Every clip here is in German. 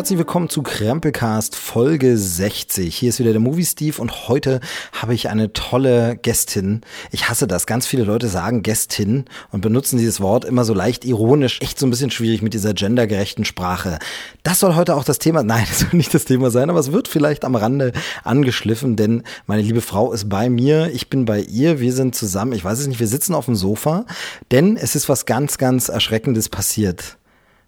Herzlich willkommen zu Krempelcast Folge 60. Hier ist wieder der Movie Steve und heute habe ich eine tolle Gästin. Ich hasse das. Ganz viele Leute sagen Gästin und benutzen dieses Wort immer so leicht ironisch. Echt so ein bisschen schwierig mit dieser gendergerechten Sprache. Das soll heute auch das Thema, nein, das soll nicht das Thema sein, aber es wird vielleicht am Rande angeschliffen, denn meine liebe Frau ist bei mir, ich bin bei ihr, wir sind zusammen, ich weiß es nicht, wir sitzen auf dem Sofa, denn es ist was ganz, ganz Erschreckendes passiert.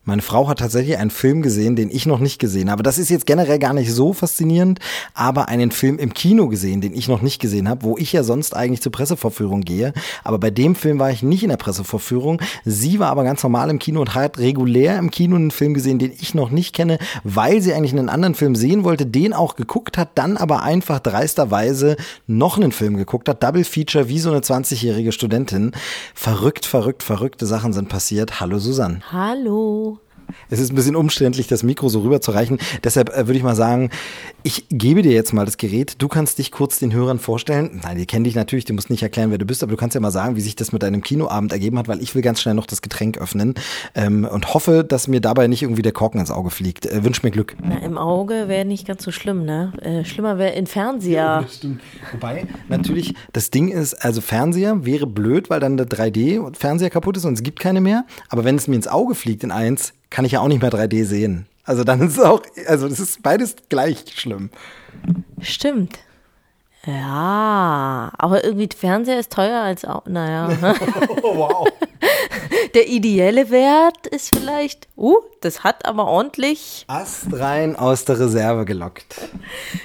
Meine Frau hat tatsächlich einen Film gesehen, den ich noch nicht gesehen habe. Das ist jetzt generell gar nicht so faszinierend, aber einen Film im Kino gesehen, den ich noch nicht gesehen habe, wo ich ja sonst eigentlich zur Pressevorführung gehe. Aber bei dem Film war ich nicht in der Pressevorführung. Sie war aber ganz normal im Kino und hat regulär im Kino einen Film gesehen, den ich noch nicht kenne, weil sie eigentlich einen anderen Film sehen wollte, den auch geguckt hat, dann aber einfach dreisterweise noch einen Film geguckt hat. Double Feature wie so eine 20-jährige Studentin. Verrückt, verrückt, verrückte Sachen sind passiert. Hallo Susanne. Hallo. Es ist ein bisschen umständlich, das Mikro so rüber zu reichen. Deshalb äh, würde ich mal sagen, ich gebe dir jetzt mal das Gerät. Du kannst dich kurz den Hörern vorstellen. Nein, die kennen dich natürlich, du musst nicht erklären, wer du bist, aber du kannst ja mal sagen, wie sich das mit deinem Kinoabend ergeben hat, weil ich will ganz schnell noch das Getränk öffnen ähm, und hoffe, dass mir dabei nicht irgendwie der Korken ins Auge fliegt. Äh, wünsch mir Glück. Na, im Auge wäre nicht ganz so schlimm, ne? Äh, schlimmer wäre in Fernseher. Ja, stimmt. Wobei, natürlich, das Ding ist, also Fernseher wäre blöd, weil dann der 3D-Fernseher kaputt ist und es gibt keine mehr. Aber wenn es mir ins Auge fliegt in eins, kann ich ja auch nicht mehr 3D sehen. Also dann ist es auch, also das ist beides gleich schlimm. Stimmt. Ja, aber irgendwie Fernseher ist teuer als auch, naja. oh, wow. Der ideelle Wert ist vielleicht, uh, das hat aber ordentlich. Astrein aus der Reserve gelockt.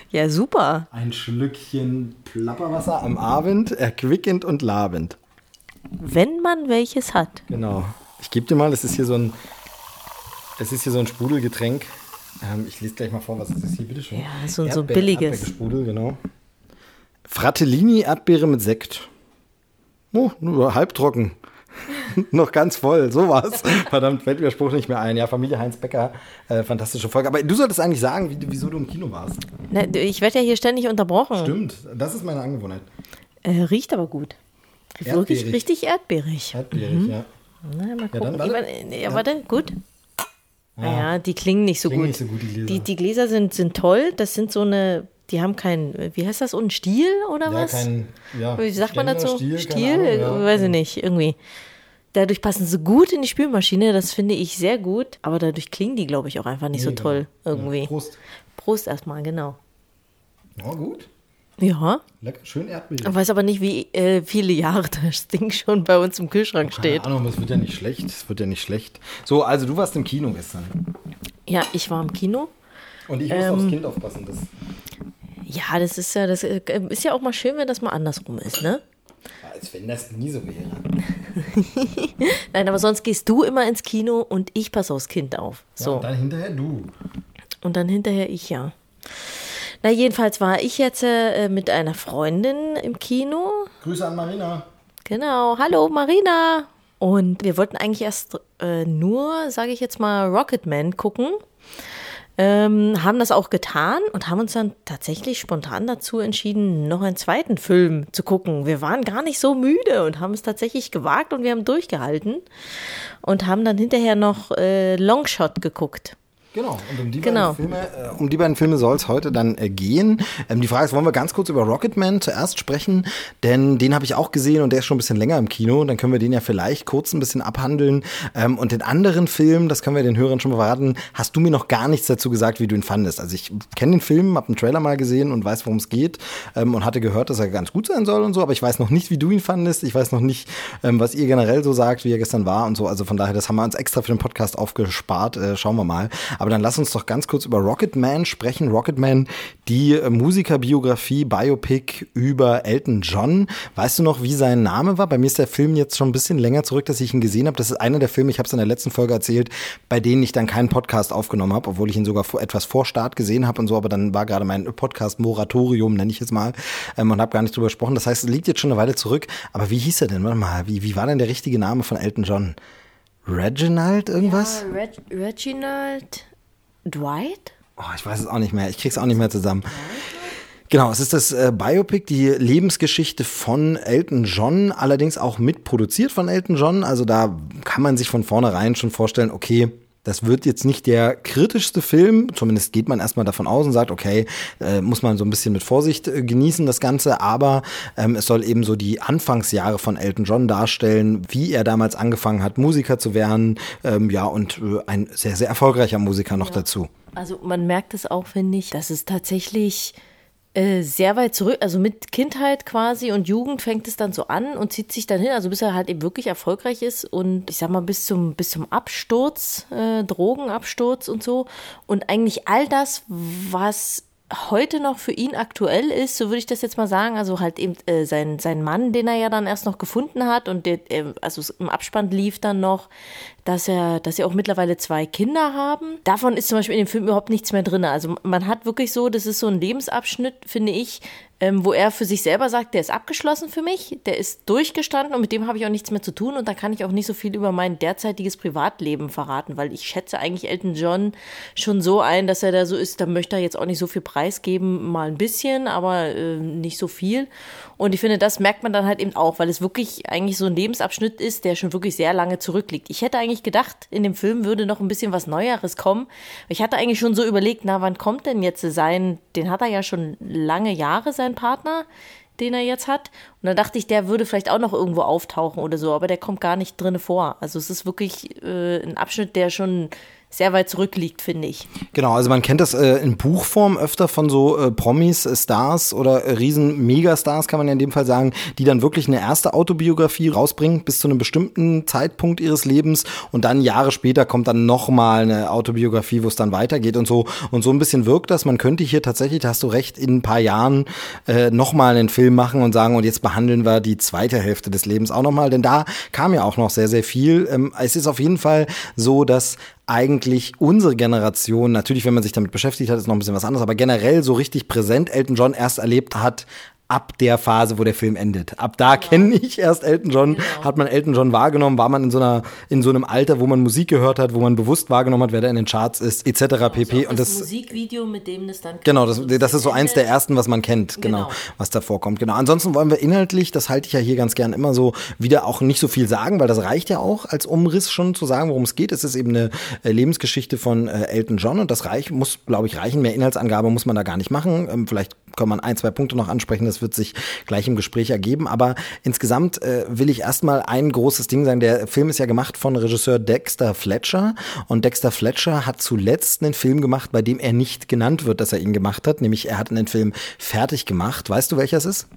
Ja, super. Ein Schlückchen Plapperwasser am Abend, erquickend und labend. Wenn man welches hat. Genau. Ich gebe dir mal, das ist hier so ein es ist hier so ein Sprudelgetränk. Ähm, ich lese gleich mal vor, was es ist hier, bitteschön. Ja, so, so billiges. Sprudel, genau. Fratellini Erdbeere mit Sekt. Oh, nur halbtrocken. noch ganz voll, sowas. Verdammt, fällt mir der Spruch nicht mehr ein. Ja, Familie Heinz Becker, äh, fantastische Folge. Aber du solltest eigentlich sagen, wie, wieso du im Kino warst. Na, ich werde ja hier ständig unterbrochen. Stimmt, das ist meine Angewohnheit. Äh, riecht aber gut. Wirklich richtig erdbeerig. Erdbeerig, mhm. ja. Na, mal gucken. Ja, dann, warte. Ja, warte, gut. Naja, ah. die klingen nicht so klingen gut. Nicht so gut die, Gläser. Die, die Gläser sind, sind toll. Das sind so eine, die haben kein, wie heißt das, ein Stiel oder ja, was? Kein, ja, wie sagt man dazu? Stiel? Stiel? Ahnung, ja. Weiß ich nicht, irgendwie. Dadurch passen sie gut in die Spülmaschine, das finde ich sehr gut. Aber dadurch klingen die, glaube ich, auch einfach nicht nee, so toll irgendwie. Ja, Prost. Prost erstmal, genau. Ja, gut. Ja. Lecker, schön Erdbeere. Ich weiß aber nicht, wie äh, viele Jahre das Ding schon bei uns im Kühlschrank oh, steht. Keine Ahnung, es wird ja nicht schlecht. Es wird ja nicht schlecht. So, also du warst im Kino gestern. Ja, ich war im Kino. Und ich muss ähm, aufs Kind aufpassen. Das ja, das ist ja, das äh, ist ja auch mal schön, wenn das mal andersrum ist, ne? Als wenn das nie so wäre. Nein, aber sonst gehst du immer ins Kino und ich passe aufs Kind auf. So. Ja, und dann hinterher du. Und dann hinterher ich, ja. Na, jedenfalls war ich jetzt äh, mit einer Freundin im Kino. Grüße an Marina. Genau. Hallo, Marina. Und wir wollten eigentlich erst äh, nur, sage ich jetzt mal, Rocketman gucken. Ähm, haben das auch getan und haben uns dann tatsächlich spontan dazu entschieden, noch einen zweiten Film zu gucken. Wir waren gar nicht so müde und haben es tatsächlich gewagt und wir haben durchgehalten und haben dann hinterher noch äh, Longshot geguckt. Genau, und um die genau. beiden Filme, äh, um die beiden Filme soll es heute dann äh, gehen. Ähm, die Frage ist, wollen wir ganz kurz über Rocketman zuerst sprechen? Denn den habe ich auch gesehen und der ist schon ein bisschen länger im Kino. Dann können wir den ja vielleicht kurz ein bisschen abhandeln. Ähm, und den anderen Film, das können wir den Hörern schon mal verraten, hast du mir noch gar nichts dazu gesagt, wie du ihn fandest. Also ich kenne den Film, habe einen Trailer mal gesehen und weiß, worum es geht ähm, und hatte gehört, dass er ganz gut sein soll und so, aber ich weiß noch nicht, wie du ihn fandest. Ich weiß noch nicht, ähm, was ihr generell so sagt, wie er gestern war und so. Also von daher, das haben wir uns extra für den Podcast aufgespart. Äh, schauen wir mal. Aber aber dann lass uns doch ganz kurz über Rocketman sprechen. Rocketman, die äh, Musikerbiografie, Biopic über Elton John. Weißt du noch, wie sein Name war? Bei mir ist der Film jetzt schon ein bisschen länger zurück, dass ich ihn gesehen habe. Das ist einer der Filme, ich habe es in der letzten Folge erzählt, bei denen ich dann keinen Podcast aufgenommen habe, obwohl ich ihn sogar etwas vor Start gesehen habe und so. Aber dann war gerade mein Podcast-Moratorium, nenne ich es mal, ähm, und habe gar nicht drüber gesprochen. Das heißt, es liegt jetzt schon eine Weile zurück. Aber wie hieß er denn? Warte mal, wie, wie war denn der richtige Name von Elton John? Reginald irgendwas? Ja, Reg Reginald. Dwight? Oh, ich weiß es auch nicht mehr. Ich krieg's auch nicht mehr zusammen. Genau, es ist das äh, Biopic, die Lebensgeschichte von Elton John, allerdings auch mitproduziert von Elton John. Also da kann man sich von vornherein schon vorstellen, okay, das wird jetzt nicht der kritischste Film, zumindest geht man erstmal davon aus und sagt, okay, äh, muss man so ein bisschen mit Vorsicht äh, genießen, das Ganze, aber ähm, es soll eben so die Anfangsjahre von Elton John darstellen, wie er damals angefangen hat, Musiker zu werden, ähm, ja, und äh, ein sehr, sehr erfolgreicher Musiker noch ja. dazu. Also man merkt es auch, finde ich, dass es tatsächlich äh, sehr weit zurück, also mit Kindheit quasi und Jugend fängt es dann so an und zieht sich dann hin, also bis er halt eben wirklich erfolgreich ist und ich sag mal bis zum, bis zum Absturz, äh, Drogenabsturz und so. Und eigentlich all das, was heute noch für ihn aktuell ist, so würde ich das jetzt mal sagen, also halt eben äh, sein, sein Mann, den er ja dann erst noch gefunden hat und der, äh, also im Abspann lief dann noch, dass er, dass sie auch mittlerweile zwei Kinder haben. Davon ist zum Beispiel in dem Film überhaupt nichts mehr drin. Also man hat wirklich so, das ist so ein Lebensabschnitt, finde ich, ähm, wo er für sich selber sagt, der ist abgeschlossen für mich, der ist durchgestanden und mit dem habe ich auch nichts mehr zu tun und da kann ich auch nicht so viel über mein derzeitiges Privatleben verraten, weil ich schätze eigentlich Elton John schon so ein, dass er da so ist, da möchte er jetzt auch nicht so viel preisgeben, mal ein bisschen, aber äh, nicht so viel. Und ich finde, das merkt man dann halt eben auch, weil es wirklich eigentlich so ein Lebensabschnitt ist, der schon wirklich sehr lange zurückliegt. Ich hätte eigentlich gedacht, in dem Film würde noch ein bisschen was Neueres kommen. Ich hatte eigentlich schon so überlegt, na, wann kommt denn jetzt sein, den hat er ja schon lange Jahre, sein Partner, den er jetzt hat. Und dann dachte ich, der würde vielleicht auch noch irgendwo auftauchen oder so, aber der kommt gar nicht drinne vor. Also es ist wirklich äh, ein Abschnitt, der schon sehr weit zurückliegt, finde ich. Genau, also man kennt das äh, in Buchform öfter von so äh, Promis, äh, Stars oder äh, riesen Megastars, kann man ja in dem Fall sagen, die dann wirklich eine erste Autobiografie rausbringen bis zu einem bestimmten Zeitpunkt ihres Lebens und dann Jahre später kommt dann nochmal eine Autobiografie, wo es dann weitergeht und so. Und so ein bisschen wirkt das. Man könnte hier tatsächlich, da hast du recht, in ein paar Jahren äh, nochmal einen Film machen und sagen, und jetzt behandeln wir die zweite Hälfte des Lebens auch nochmal, denn da kam ja auch noch sehr, sehr viel. Ähm, es ist auf jeden Fall so, dass eigentlich unsere Generation, natürlich, wenn man sich damit beschäftigt hat, ist noch ein bisschen was anderes, aber generell so richtig präsent Elton John erst erlebt hat, ab der Phase, wo der Film endet. Ab da genau. kenne ich erst Elton John, genau. hat man Elton John wahrgenommen, war man in so einer in so einem Alter, wo man Musik gehört hat, wo man bewusst wahrgenommen hat, wer da in den Charts ist, etc. Genau, pp. und das, das Musikvideo, mit dem das dann genau, das, das ist so eins der ersten, was man kennt, genau, genau, was da vorkommt. Genau. Ansonsten wollen wir inhaltlich, das halte ich ja hier ganz gern immer so, wieder auch nicht so viel sagen, weil das reicht ja auch als Umriss schon zu sagen, worum es geht. Es ist eben eine äh, Lebensgeschichte von äh, Elton John und das reich muss, glaube ich, reichen. Mehr Inhaltsangabe muss man da gar nicht machen. Ähm, vielleicht kann man ein, zwei Punkte noch ansprechen, das wird sich gleich im Gespräch ergeben. Aber insgesamt äh, will ich erstmal ein großes Ding sagen. Der Film ist ja gemacht von Regisseur Dexter Fletcher. Und Dexter Fletcher hat zuletzt einen Film gemacht, bei dem er nicht genannt wird, dass er ihn gemacht hat. Nämlich er hat einen Film fertig gemacht. Weißt du, welcher es ist?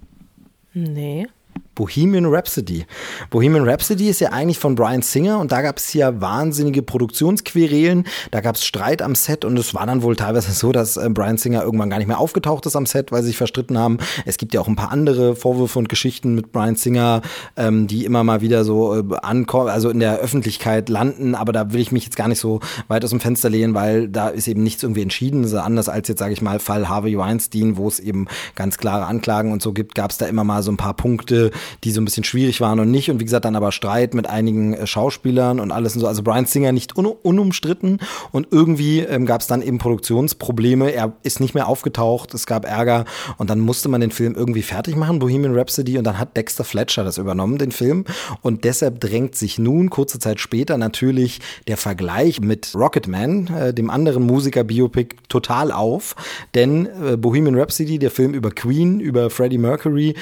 Nee. Bohemian Rhapsody. Bohemian Rhapsody ist ja eigentlich von Brian Singer und da gab es ja wahnsinnige Produktionsquerelen, da gab es Streit am Set und es war dann wohl teilweise so, dass äh, Brian Singer irgendwann gar nicht mehr aufgetaucht ist am Set, weil sie sich verstritten haben. Es gibt ja auch ein paar andere Vorwürfe und Geschichten mit Brian Singer, ähm, die immer mal wieder so äh, ankommen, also in der Öffentlichkeit landen, aber da will ich mich jetzt gar nicht so weit aus dem Fenster lehnen, weil da ist eben nichts irgendwie entschieden, so anders als jetzt sage ich mal Fall Harvey Weinstein, wo es eben ganz klare Anklagen und so gibt, gab es da immer mal so ein paar Punkte, die so ein bisschen schwierig waren und nicht. Und wie gesagt, dann aber Streit mit einigen äh, Schauspielern und alles und so. Also Brian Singer nicht un unumstritten und irgendwie ähm, gab es dann eben Produktionsprobleme. Er ist nicht mehr aufgetaucht, es gab Ärger und dann musste man den Film irgendwie fertig machen, Bohemian Rhapsody, und dann hat Dexter Fletcher das übernommen, den Film. Und deshalb drängt sich nun kurze Zeit später natürlich der Vergleich mit Rocketman, äh, dem anderen Musiker-Biopic, total auf. Denn äh, Bohemian Rhapsody, der Film über Queen, über Freddie Mercury,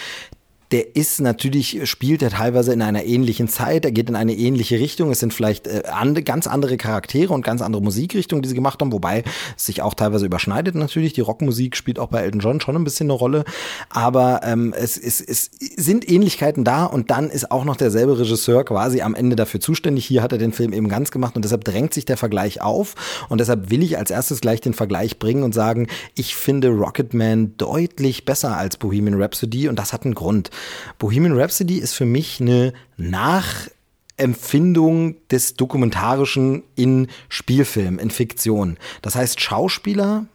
der ist natürlich, spielt er teilweise in einer ähnlichen Zeit, er geht in eine ähnliche Richtung. Es sind vielleicht äh, and, ganz andere Charaktere und ganz andere Musikrichtungen, die sie gemacht haben, wobei es sich auch teilweise überschneidet natürlich. Die Rockmusik spielt auch bei Elton John schon ein bisschen eine Rolle. Aber ähm, es, es, es sind Ähnlichkeiten da und dann ist auch noch derselbe Regisseur quasi am Ende dafür zuständig. Hier hat er den Film eben ganz gemacht und deshalb drängt sich der Vergleich auf. Und deshalb will ich als erstes gleich den Vergleich bringen und sagen, ich finde Rocketman deutlich besser als Bohemian Rhapsody und das hat einen Grund. Bohemian Rhapsody ist für mich eine Nachempfindung des Dokumentarischen in Spielfilm, in Fiktion. Das heißt, Schauspieler,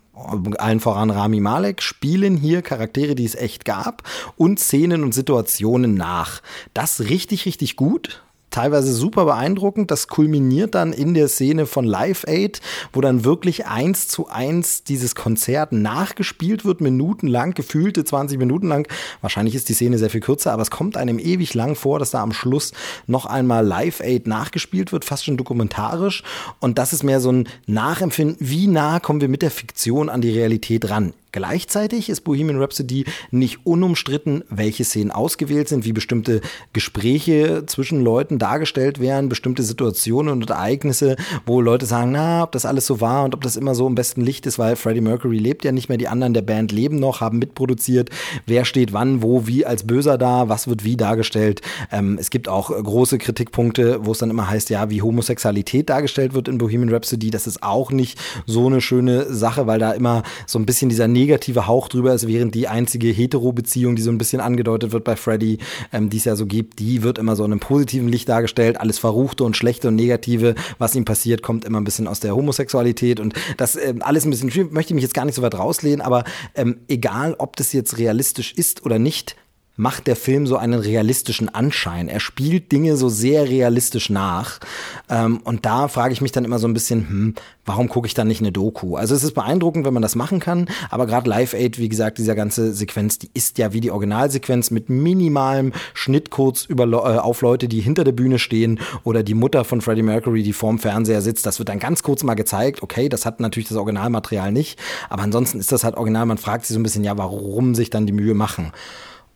allen voran Rami Malek, spielen hier Charaktere, die es echt gab und Szenen und Situationen nach. Das richtig, richtig gut teilweise super beeindruckend. Das kulminiert dann in der Szene von Live Aid, wo dann wirklich eins zu eins dieses Konzert nachgespielt wird, minutenlang, gefühlte 20 Minuten lang. Wahrscheinlich ist die Szene sehr viel kürzer, aber es kommt einem ewig lang vor, dass da am Schluss noch einmal Live Aid nachgespielt wird, fast schon dokumentarisch. Und das ist mehr so ein Nachempfinden, wie nah kommen wir mit der Fiktion an die Realität ran. Gleichzeitig ist Bohemian Rhapsody nicht unumstritten, welche Szenen ausgewählt sind, wie bestimmte Gespräche zwischen Leuten dargestellt werden, bestimmte Situationen und Ereignisse, wo Leute sagen, na, ob das alles so war und ob das immer so im besten Licht ist, weil Freddie Mercury lebt ja nicht mehr, die anderen der Band leben noch, haben mitproduziert, wer steht wann, wo, wie als Böser da, was wird wie dargestellt. Ähm, es gibt auch große Kritikpunkte, wo es dann immer heißt, ja, wie Homosexualität dargestellt wird in Bohemian Rhapsody, das ist auch nicht so eine schöne Sache, weil da immer so ein bisschen dieser negative Hauch drüber ist, während die einzige Hetero-Beziehung, die so ein bisschen angedeutet wird bei Freddy, ähm, die es ja so gibt, die wird immer so in einem positiven Licht dargestellt. Alles Verruchte und Schlechte und Negative, was ihm passiert, kommt immer ein bisschen aus der Homosexualität und das ähm, alles ein bisschen schwierig. Möchte ich mich jetzt gar nicht so weit rauslehnen, aber ähm, egal, ob das jetzt realistisch ist oder nicht, macht der Film so einen realistischen Anschein. Er spielt Dinge so sehr realistisch nach. Ähm, und da frage ich mich dann immer so ein bisschen, hm, warum gucke ich dann nicht eine Doku? Also es ist beeindruckend, wenn man das machen kann, aber gerade Live Aid, wie gesagt, dieser ganze Sequenz, die ist ja wie die Originalsequenz mit minimalem Schnitt kurz über, äh, auf Leute, die hinter der Bühne stehen oder die Mutter von Freddie Mercury, die vorm Fernseher sitzt. Das wird dann ganz kurz mal gezeigt. Okay, das hat natürlich das Originalmaterial nicht, aber ansonsten ist das halt original. Man fragt sich so ein bisschen, ja, warum sich dann die Mühe machen?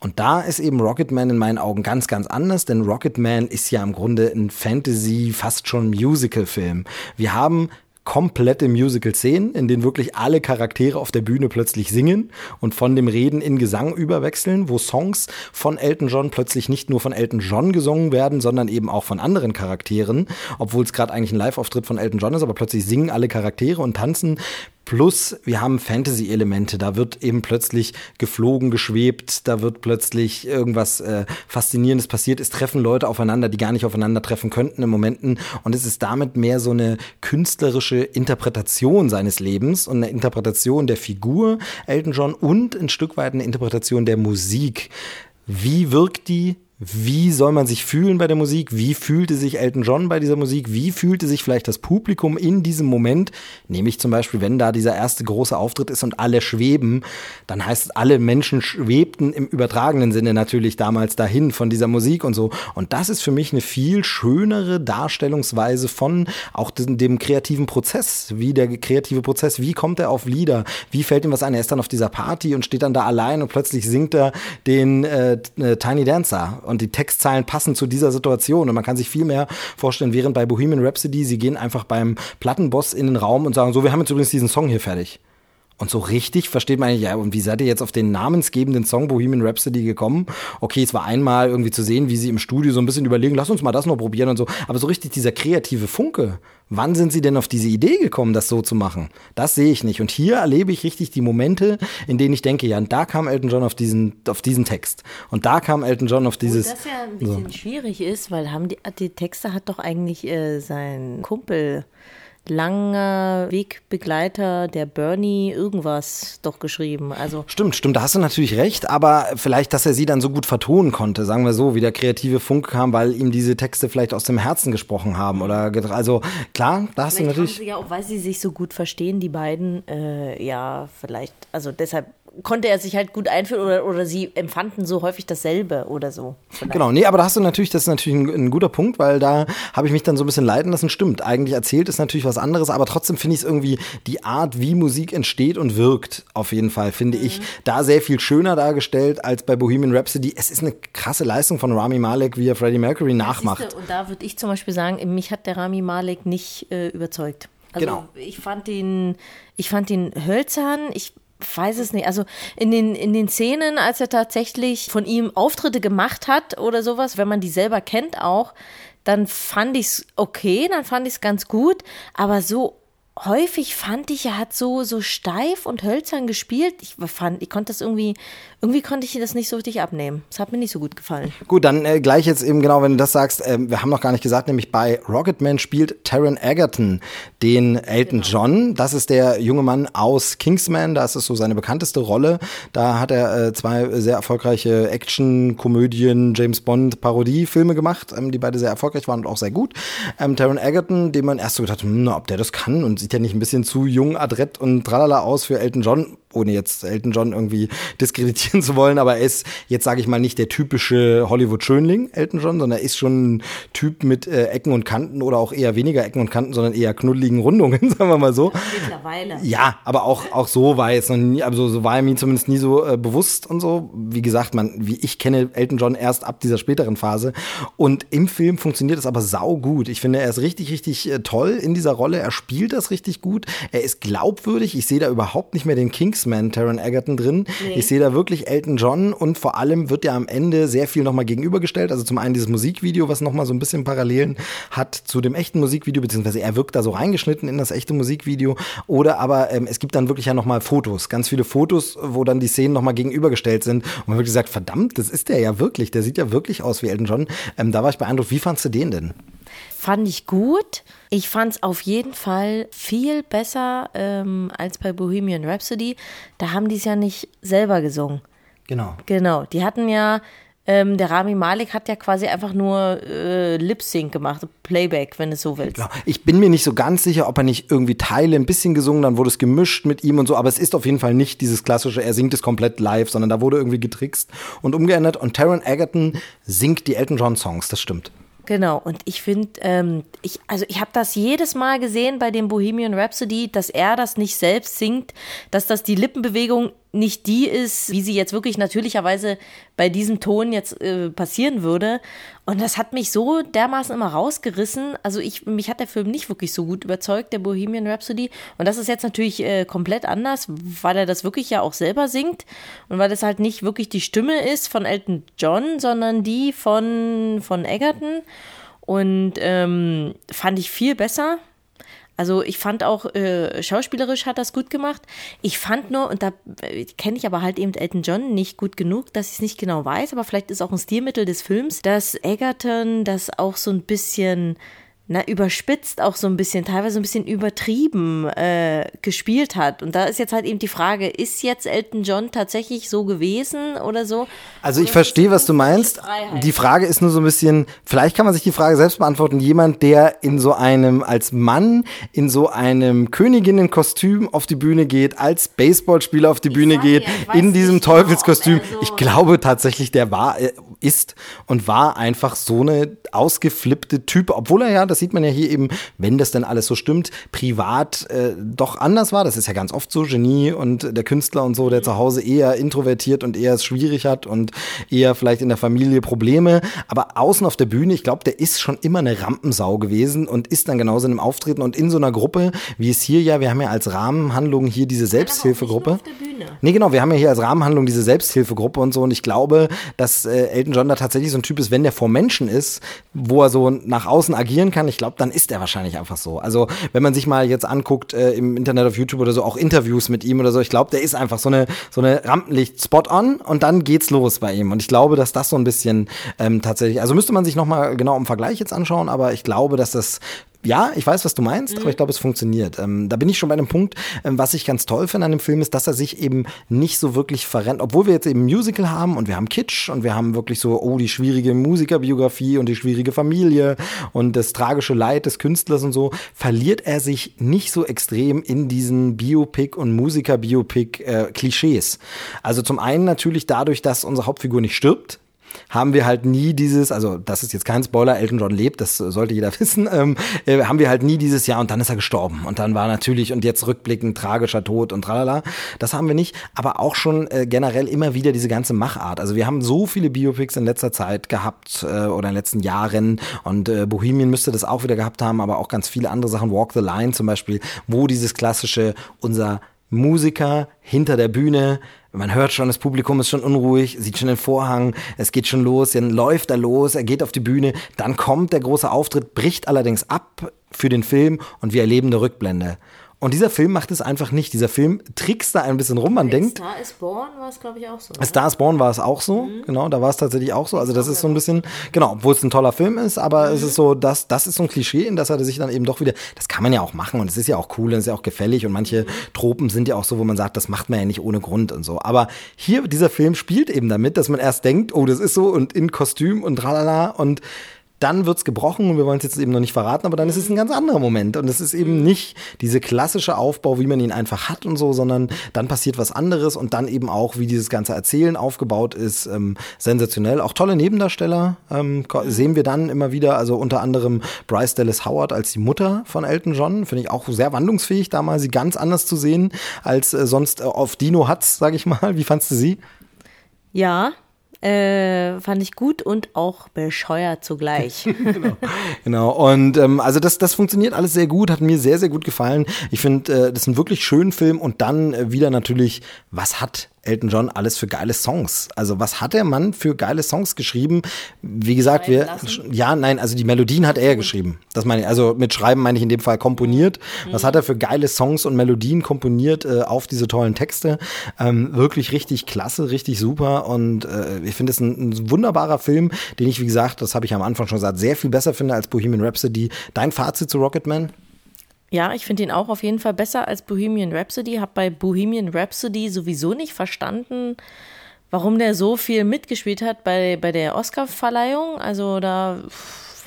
Und da ist eben Rocketman in meinen Augen ganz, ganz anders, denn Rocketman ist ja im Grunde ein Fantasy, fast schon Musical-Film. Wir haben komplette Musical-Szenen, in denen wirklich alle Charaktere auf der Bühne plötzlich singen und von dem Reden in Gesang überwechseln, wo Songs von Elton John plötzlich nicht nur von Elton John gesungen werden, sondern eben auch von anderen Charakteren, obwohl es gerade eigentlich ein Live-Auftritt von Elton John ist, aber plötzlich singen alle Charaktere und tanzen Plus, wir haben Fantasy-Elemente. Da wird eben plötzlich geflogen, geschwebt, da wird plötzlich irgendwas äh, Faszinierendes passiert. Es treffen Leute aufeinander, die gar nicht aufeinandertreffen könnten in Momenten. Und es ist damit mehr so eine künstlerische Interpretation seines Lebens und eine Interpretation der Figur Elton John und ein Stück weit eine Interpretation der Musik. Wie wirkt die? Wie soll man sich fühlen bei der Musik? Wie fühlte sich Elton John bei dieser Musik? Wie fühlte sich vielleicht das Publikum in diesem Moment? Nämlich zum Beispiel, wenn da dieser erste große Auftritt ist und alle schweben, dann heißt es, alle Menschen schwebten im übertragenen Sinne natürlich damals dahin von dieser Musik und so. Und das ist für mich eine viel schönere Darstellungsweise von auch dem, dem kreativen Prozess. Wie der kreative Prozess, wie kommt er auf Lieder? Wie fällt ihm was ein? Er ist dann auf dieser Party und steht dann da allein und plötzlich singt er den äh, äh Tiny Dancer und die Textzeilen passen zu dieser Situation und man kann sich viel mehr vorstellen, während bei Bohemian Rhapsody, sie gehen einfach beim Plattenboss in den Raum und sagen, so, wir haben jetzt übrigens diesen Song hier fertig. Und so richtig versteht man ja, und wie seid ihr jetzt auf den namensgebenden Song Bohemian Rhapsody gekommen? Okay, es war einmal irgendwie zu sehen, wie sie im Studio so ein bisschen überlegen, lass uns mal das noch probieren und so. Aber so richtig dieser kreative Funke, wann sind sie denn auf diese Idee gekommen, das so zu machen? Das sehe ich nicht. Und hier erlebe ich richtig die Momente, in denen ich denke, ja, da kam Elton John auf diesen, auf diesen Text. Und da kam Elton John auf dieses. Und das ja ein bisschen so. schwierig ist, weil haben die, die Texte hat doch eigentlich äh, sein Kumpel langer Wegbegleiter, der Bernie irgendwas doch geschrieben. Also stimmt, stimmt, da hast du natürlich recht, aber vielleicht, dass er sie dann so gut vertonen konnte, sagen wir so, wie der kreative Funk kam, weil ihm diese Texte vielleicht aus dem Herzen gesprochen haben oder also klar, da hast vielleicht du natürlich. Sie ja auch, weil sie sich so gut verstehen, die beiden, äh, ja, vielleicht, also deshalb konnte er sich halt gut einführen oder, oder sie empfanden so häufig dasselbe oder so. Vielleicht. Genau, nee, aber da hast du natürlich, das ist natürlich ein, ein guter Punkt, weil da habe ich mich dann so ein bisschen leiden lassen. Stimmt, eigentlich erzählt ist natürlich was anderes, aber trotzdem finde ich es irgendwie die Art, wie Musik entsteht und wirkt, auf jeden Fall, finde mhm. ich, da sehr viel schöner dargestellt als bei Bohemian Rhapsody. Es ist eine krasse Leistung von Rami Malek, wie er Freddie Mercury nachmacht. Und da würde ich zum Beispiel sagen, mich hat der Rami Malek nicht äh, überzeugt. Also genau. ich fand ihn, ich fand ihn hölzern, ich weiß es nicht. Also in den, in den Szenen, als er tatsächlich von ihm Auftritte gemacht hat oder sowas, wenn man die selber kennt auch, dann fand ich es okay, dann fand ich es ganz gut, aber so häufig fand ich, er hat so, so steif und hölzern gespielt. Ich fand, ich konnte das irgendwie, irgendwie konnte ich das nicht so richtig abnehmen. Das hat mir nicht so gut gefallen. Gut, dann äh, gleich jetzt eben genau, wenn du das sagst, äh, wir haben noch gar nicht gesagt, nämlich bei Rocketman spielt Taron Egerton den Elton genau. John. Das ist der junge Mann aus Kingsman, das ist so seine bekannteste Rolle. Da hat er äh, zwei sehr erfolgreiche Action, Komödien, James Bond, Parodie-Filme gemacht, ähm, die beide sehr erfolgreich waren und auch sehr gut. Ähm, Taron Egerton, den man erst so gedacht hat, hm, ob der das kann und sieht ja nicht ein bisschen zu jung, adrett und tralala aus für Elton John ohne jetzt Elton John irgendwie diskreditieren zu wollen, aber er ist jetzt, sage ich mal, nicht der typische Hollywood-Schönling, Elton John, sondern er ist schon ein Typ mit äh, Ecken und Kanten oder auch eher weniger Ecken und Kanten, sondern eher knuddeligen Rundungen, sagen wir mal so. Mittlerweile. Ja, aber auch, auch so war jetzt noch nie, also so war er mir zumindest nie so äh, bewusst und so. Wie gesagt, man, wie ich kenne Elton John erst ab dieser späteren Phase. Und im Film funktioniert das aber sau gut. Ich finde, er ist richtig, richtig äh, toll in dieser Rolle. Er spielt das richtig gut. Er ist glaubwürdig. Ich sehe da überhaupt nicht mehr den Kings Kingsman Taron Egerton drin. Nee. Ich sehe da wirklich Elton John und vor allem wird ja am Ende sehr viel nochmal gegenübergestellt. Also zum einen dieses Musikvideo, was nochmal so ein bisschen Parallelen hat zu dem echten Musikvideo, beziehungsweise er wirkt da so reingeschnitten in das echte Musikvideo. Oder aber ähm, es gibt dann wirklich ja nochmal Fotos, ganz viele Fotos, wo dann die Szenen nochmal gegenübergestellt sind. Und man wird gesagt, verdammt, das ist der ja wirklich. Der sieht ja wirklich aus wie Elton John. Ähm, da war ich beeindruckt. Wie fandst du den denn? Fand ich gut. Ich fand es auf jeden Fall viel besser ähm, als bei Bohemian Rhapsody. Da haben die es ja nicht selber gesungen. Genau. Genau. Die hatten ja, ähm, der Rami Malik hat ja quasi einfach nur äh, Lip Sync gemacht, Playback, wenn du es so willst. Genau. Ich bin mir nicht so ganz sicher, ob er nicht irgendwie Teile ein bisschen gesungen, dann wurde es gemischt mit ihm und so, aber es ist auf jeden Fall nicht dieses klassische, er singt es komplett live, sondern da wurde irgendwie getrickst und umgeändert. Und Taron Egerton singt die Elton John Songs, das stimmt. Genau, und ich finde, ähm, ich, also ich habe das jedes Mal gesehen bei dem Bohemian Rhapsody, dass er das nicht selbst singt, dass das die Lippenbewegung nicht die ist, wie sie jetzt wirklich natürlicherweise bei diesem Ton jetzt äh, passieren würde. Und das hat mich so dermaßen immer rausgerissen. Also ich, mich hat der Film nicht wirklich so gut überzeugt, der Bohemian Rhapsody. Und das ist jetzt natürlich äh, komplett anders, weil er das wirklich ja auch selber singt und weil das halt nicht wirklich die Stimme ist von Elton John, sondern die von, von Egerton. Und ähm, fand ich viel besser. Also ich fand auch, äh, schauspielerisch hat das gut gemacht. Ich fand nur, und da äh, kenne ich aber halt eben Elton John nicht gut genug, dass ich es nicht genau weiß, aber vielleicht ist auch ein Stilmittel des Films, dass Egerton das auch so ein bisschen na, überspitzt auch so ein bisschen, teilweise ein bisschen übertrieben äh, gespielt hat. Und da ist jetzt halt eben die Frage, ist jetzt Elton John tatsächlich so gewesen oder so? Also ich verstehe, was du meinst. Die Frage ist nur so ein bisschen, vielleicht kann man sich die Frage selbst beantworten. Jemand, der in so einem, als Mann, in so einem Königinnenkostüm auf die Bühne geht, als Baseballspieler auf die Bühne geht, ja, in diesem genau. Teufelskostüm. Also ich glaube tatsächlich, der war, äh, ist und war einfach so eine ausgeflippte Typ, obwohl er ja, das sieht man ja hier eben, wenn das denn alles so stimmt, privat äh, doch anders war. Das ist ja ganz oft so, Genie und der Künstler und so, der zu Hause eher introvertiert und eher es schwierig hat und eher vielleicht in der Familie Probleme. Aber außen auf der Bühne, ich glaube, der ist schon immer eine Rampensau gewesen und ist dann genauso in einem Auftreten und in so einer Gruppe, wie es hier ja, wir haben ja als Rahmenhandlung hier diese Selbsthilfegruppe. Nee, genau, wir haben ja hier als Rahmenhandlung diese Selbsthilfegruppe und so und ich glaube, dass äh, Elton John da tatsächlich so ein Typ ist, wenn der vor Menschen ist, wo er so nach außen agieren kann, ich glaube, dann ist er wahrscheinlich einfach so. Also, wenn man sich mal jetzt anguckt äh, im Internet auf YouTube oder so, auch Interviews mit ihm oder so, ich glaube, der ist einfach so eine, so eine Rampenlicht spot on und dann geht's los bei ihm. Und ich glaube, dass das so ein bisschen ähm, tatsächlich, also müsste man sich nochmal genau im Vergleich jetzt anschauen, aber ich glaube, dass das ja, ich weiß, was du meinst, mhm. aber ich glaube, es funktioniert. Ähm, da bin ich schon bei einem Punkt, ähm, was ich ganz toll finde an dem Film, ist, dass er sich eben nicht so wirklich verrennt. Obwohl wir jetzt eben Musical haben und wir haben Kitsch und wir haben wirklich so, oh, die schwierige Musikerbiografie und die schwierige Familie und das tragische Leid des Künstlers und so, verliert er sich nicht so extrem in diesen Biopic- und Musiker-Biopic-Klischees. Äh, also zum einen natürlich dadurch, dass unsere Hauptfigur nicht stirbt, haben wir halt nie dieses, also das ist jetzt kein Spoiler, Elton John lebt, das sollte jeder wissen, ähm, äh, haben wir halt nie dieses Jahr und dann ist er gestorben und dann war natürlich und jetzt rückblickend tragischer Tod und tralala. Das haben wir nicht, aber auch schon äh, generell immer wieder diese ganze Machart. Also wir haben so viele Biopics in letzter Zeit gehabt äh, oder in den letzten Jahren und äh, Bohemian müsste das auch wieder gehabt haben, aber auch ganz viele andere Sachen, Walk the Line zum Beispiel, wo dieses klassische, unser Musiker hinter der Bühne. Man hört schon, das Publikum ist schon unruhig, sieht schon den Vorhang, es geht schon los, dann läuft er los, er geht auf die Bühne, dann kommt der große Auftritt, bricht allerdings ab für den Film und wir erleben eine Rückblende. Und dieser Film macht es einfach nicht. Dieser Film trickst da ein bisschen rum. Man denkt. Star is Born war es, glaube ich, auch so. Ne? Star is Born war es auch so. Mhm. Genau, da war es tatsächlich auch so. Also das ist so ein bisschen, genau, obwohl es ein toller Film ist, aber mhm. es ist so, dass das ist so ein Klischee, in das er sich dann eben doch wieder, das kann man ja auch machen und es ist ja auch cool und es ist ja auch gefällig und manche mhm. Tropen sind ja auch so, wo man sagt, das macht man ja nicht ohne Grund und so. Aber hier, dieser Film spielt eben damit, dass man erst denkt, oh, das ist so und in Kostüm und tralala und dann wird's gebrochen und wir wollen es jetzt eben noch nicht verraten, aber dann ist es ein ganz anderer Moment und es ist eben nicht diese klassische Aufbau, wie man ihn einfach hat und so, sondern dann passiert was anderes und dann eben auch, wie dieses ganze Erzählen aufgebaut ist, ähm, sensationell. Auch tolle Nebendarsteller ähm, sehen wir dann immer wieder, also unter anderem Bryce Dallas Howard als die Mutter von Elton John, finde ich auch sehr wandlungsfähig, da mal sie ganz anders zu sehen als äh, sonst äh, auf Dino Hatz, sage ich mal. Wie fandst du sie? Ja, äh, fand ich gut und auch bescheuert zugleich. genau. genau. Und ähm, also das, das funktioniert alles sehr gut, hat mir sehr, sehr gut gefallen. Ich finde, äh, das ist ein wirklich schöner Film und dann äh, wieder natürlich, was hat Elton John alles für geile Songs. Also was hat der Mann für geile Songs geschrieben? Wie gesagt, wir ja, nein, also die Melodien hat er geschrieben. Das meine ich, also mit Schreiben meine ich in dem Fall komponiert. Mhm. Was hat er für geile Songs und Melodien komponiert äh, auf diese tollen Texte? Ähm, wirklich richtig klasse, richtig super und äh, ich finde es ein, ein, wunderbarer Film, den ich wie gesagt, das habe ich am Anfang schon gesagt, sehr viel besser finde als Bohemian Rhapsody. Dein Fazit zu Rocketman? Ja, ich finde ihn auch auf jeden Fall besser als Bohemian Rhapsody. Hab bei Bohemian Rhapsody sowieso nicht verstanden, warum der so viel mitgespielt hat bei, bei der Oscar-Verleihung. Also da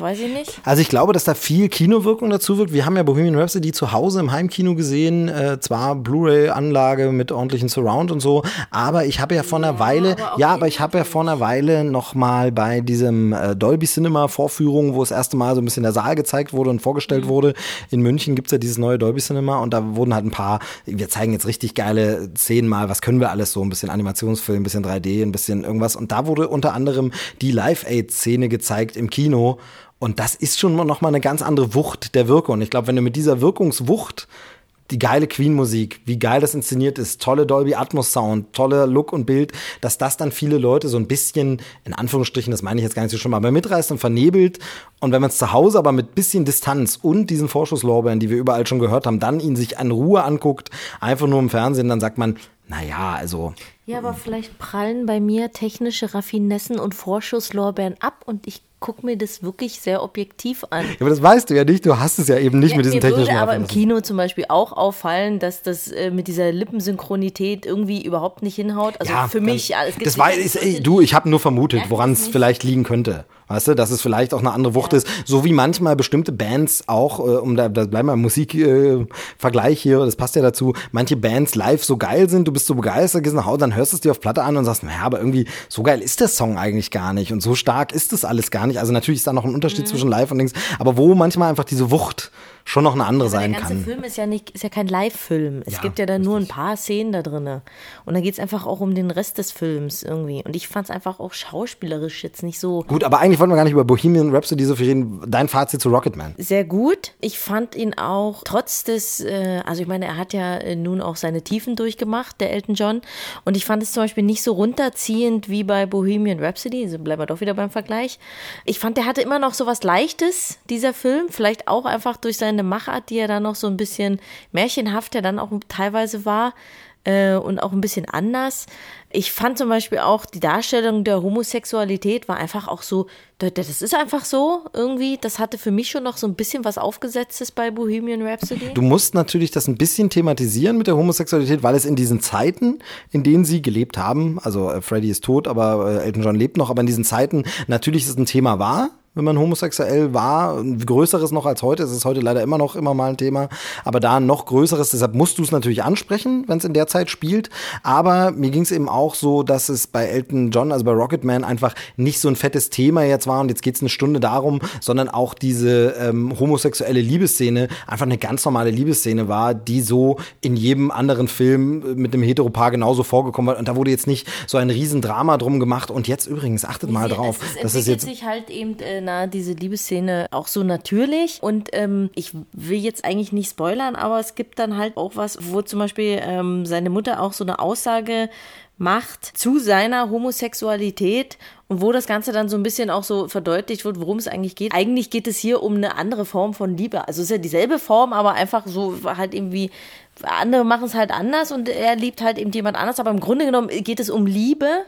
weiß ich nicht. Also ich glaube, dass da viel Kinowirkung dazu wirkt. Wir haben ja Bohemian Rhapsody zu Hause im Heimkino gesehen, äh, zwar Blu-ray-Anlage mit ordentlichen Surround und so, aber ich habe ja vor einer ja, Weile, aber ja, aber ich habe ja vor einer Weile noch mal bei diesem äh, Dolby Cinema Vorführung, wo das erste Mal so ein bisschen der Saal gezeigt wurde und vorgestellt mhm. wurde. In München gibt es ja dieses neue Dolby Cinema und da wurden halt ein paar, wir zeigen jetzt richtig geile Szenen mal, was können wir alles so, ein bisschen Animationsfilm, ein bisschen 3D, ein bisschen irgendwas und da wurde unter anderem die Live-Aid-Szene gezeigt im Kino und das ist schon noch mal eine ganz andere Wucht der Wirkung. Und ich glaube, wenn du mit dieser Wirkungswucht die geile Queen-Musik, wie geil das inszeniert ist, tolle Dolby Atmos Sound, tolle Look und Bild, dass das dann viele Leute so ein bisschen, in Anführungsstrichen, das meine ich jetzt gar nicht so schlimm, aber mitreißt und vernebelt. Und wenn man es zu Hause aber mit bisschen Distanz und diesen Vorschusslorbeeren, die wir überall schon gehört haben, dann ihn sich in Ruhe anguckt, einfach nur im Fernsehen, dann sagt man, naja, also. Ja, aber vielleicht prallen bei mir technische Raffinessen und Vorschusslorbeeren ab und ich gucke mir das wirklich sehr objektiv an. Ja, aber das weißt du ja nicht, du hast es ja eben nicht ja, mit diesen technischen Mir würde aber im Kino zum Beispiel auch auffallen, dass das äh, mit dieser Lippensynchronität irgendwie überhaupt nicht hinhaut. Also ja, für mich, ja, es gibt das war, ist, ey, du, ich habe nur vermutet, woran es vielleicht liegen könnte. Weißt du, dass es vielleicht auch eine andere Wucht ja. ist. So wie manchmal bestimmte Bands auch, äh, um da, da bleiben wir im Musikvergleich äh, hier, das passt ja dazu, manche Bands live so geil sind, du bist so begeistert, gehst nach Hause, dann hörst du es dir auf Platte an und sagst, naja, aber irgendwie so geil ist der Song eigentlich gar nicht und so stark ist das alles gar nicht. Also natürlich ist da noch ein Unterschied mhm. zwischen live und Dings, aber wo manchmal einfach diese Wucht schon noch eine andere Aber sein kann. Der ganze Film ist ja, nicht, ist ja kein Live-Film. Es ja, gibt ja da nur ein paar Szenen da drin. Und dann geht es einfach auch um den Rest des Films irgendwie. Und ich fand es einfach auch schauspielerisch jetzt nicht so. Gut, aber eigentlich wollten wir gar nicht über Bohemian Rhapsody so viel reden. Dein Fazit zu Rocketman? Sehr gut. Ich fand ihn auch trotz des, äh, also ich meine, er hat ja äh, nun auch seine Tiefen durchgemacht, der Elton John. Und ich fand es zum Beispiel nicht so runterziehend wie bei Bohemian Rhapsody. Also bleiben wir doch wieder beim Vergleich. Ich fand, der hatte immer noch so was Leichtes, dieser Film. Vielleicht auch einfach durch seine eine Machart, die ja dann noch so ein bisschen märchenhaft ja dann auch teilweise war äh, und auch ein bisschen anders. Ich fand zum Beispiel auch die Darstellung der Homosexualität war einfach auch so, das ist einfach so irgendwie. Das hatte für mich schon noch so ein bisschen was Aufgesetztes bei Bohemian Rhapsody. Du musst natürlich das ein bisschen thematisieren mit der Homosexualität, weil es in diesen Zeiten, in denen sie gelebt haben, also äh, Freddie ist tot, aber äh, Elton John lebt noch, aber in diesen Zeiten natürlich ist es ein Thema war wenn man homosexuell war. Ein größeres noch als heute. Es ist heute leider immer noch immer mal ein Thema. Aber da ein noch größeres. Deshalb musst du es natürlich ansprechen, wenn es in der Zeit spielt. Aber mir ging es eben auch so, dass es bei Elton John, also bei Rocketman, einfach nicht so ein fettes Thema jetzt war. Und jetzt geht es eine Stunde darum, sondern auch diese ähm, homosexuelle Liebesszene einfach eine ganz normale Liebesszene war, die so in jedem anderen Film mit einem Heteropaar genauso vorgekommen war. Und da wurde jetzt nicht so ein Riesendrama drum gemacht. Und jetzt übrigens, achtet mal drauf. Das, ist jetzt sich halt eben äh, na, diese Liebesszene auch so natürlich. Und ähm, ich will jetzt eigentlich nicht spoilern, aber es gibt dann halt auch was, wo zum Beispiel ähm, seine Mutter auch so eine Aussage macht zu seiner Homosexualität und wo das Ganze dann so ein bisschen auch so verdeutlicht wird, worum es eigentlich geht. Eigentlich geht es hier um eine andere Form von Liebe. Also es ist ja dieselbe Form, aber einfach so halt irgendwie, andere machen es halt anders und er liebt halt eben jemand anders. Aber im Grunde genommen geht es um Liebe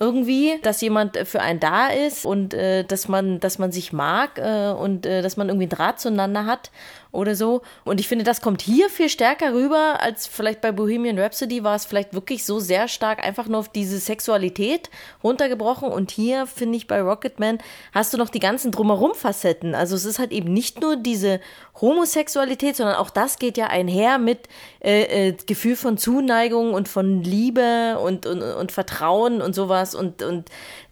irgendwie, dass jemand für einen da ist und äh, dass man, dass man sich mag äh, und äh, dass man irgendwie einen Draht zueinander hat oder so. Und ich finde, das kommt hier viel stärker rüber, als vielleicht bei Bohemian Rhapsody war es vielleicht wirklich so sehr stark einfach nur auf diese Sexualität runtergebrochen. Und hier, finde ich, bei Rocketman hast du noch die ganzen drumherum Facetten. Also es ist halt eben nicht nur diese Homosexualität, sondern auch das geht ja einher mit äh, äh, Gefühl von Zuneigung und von Liebe und, und, und Vertrauen und sowas. Und, und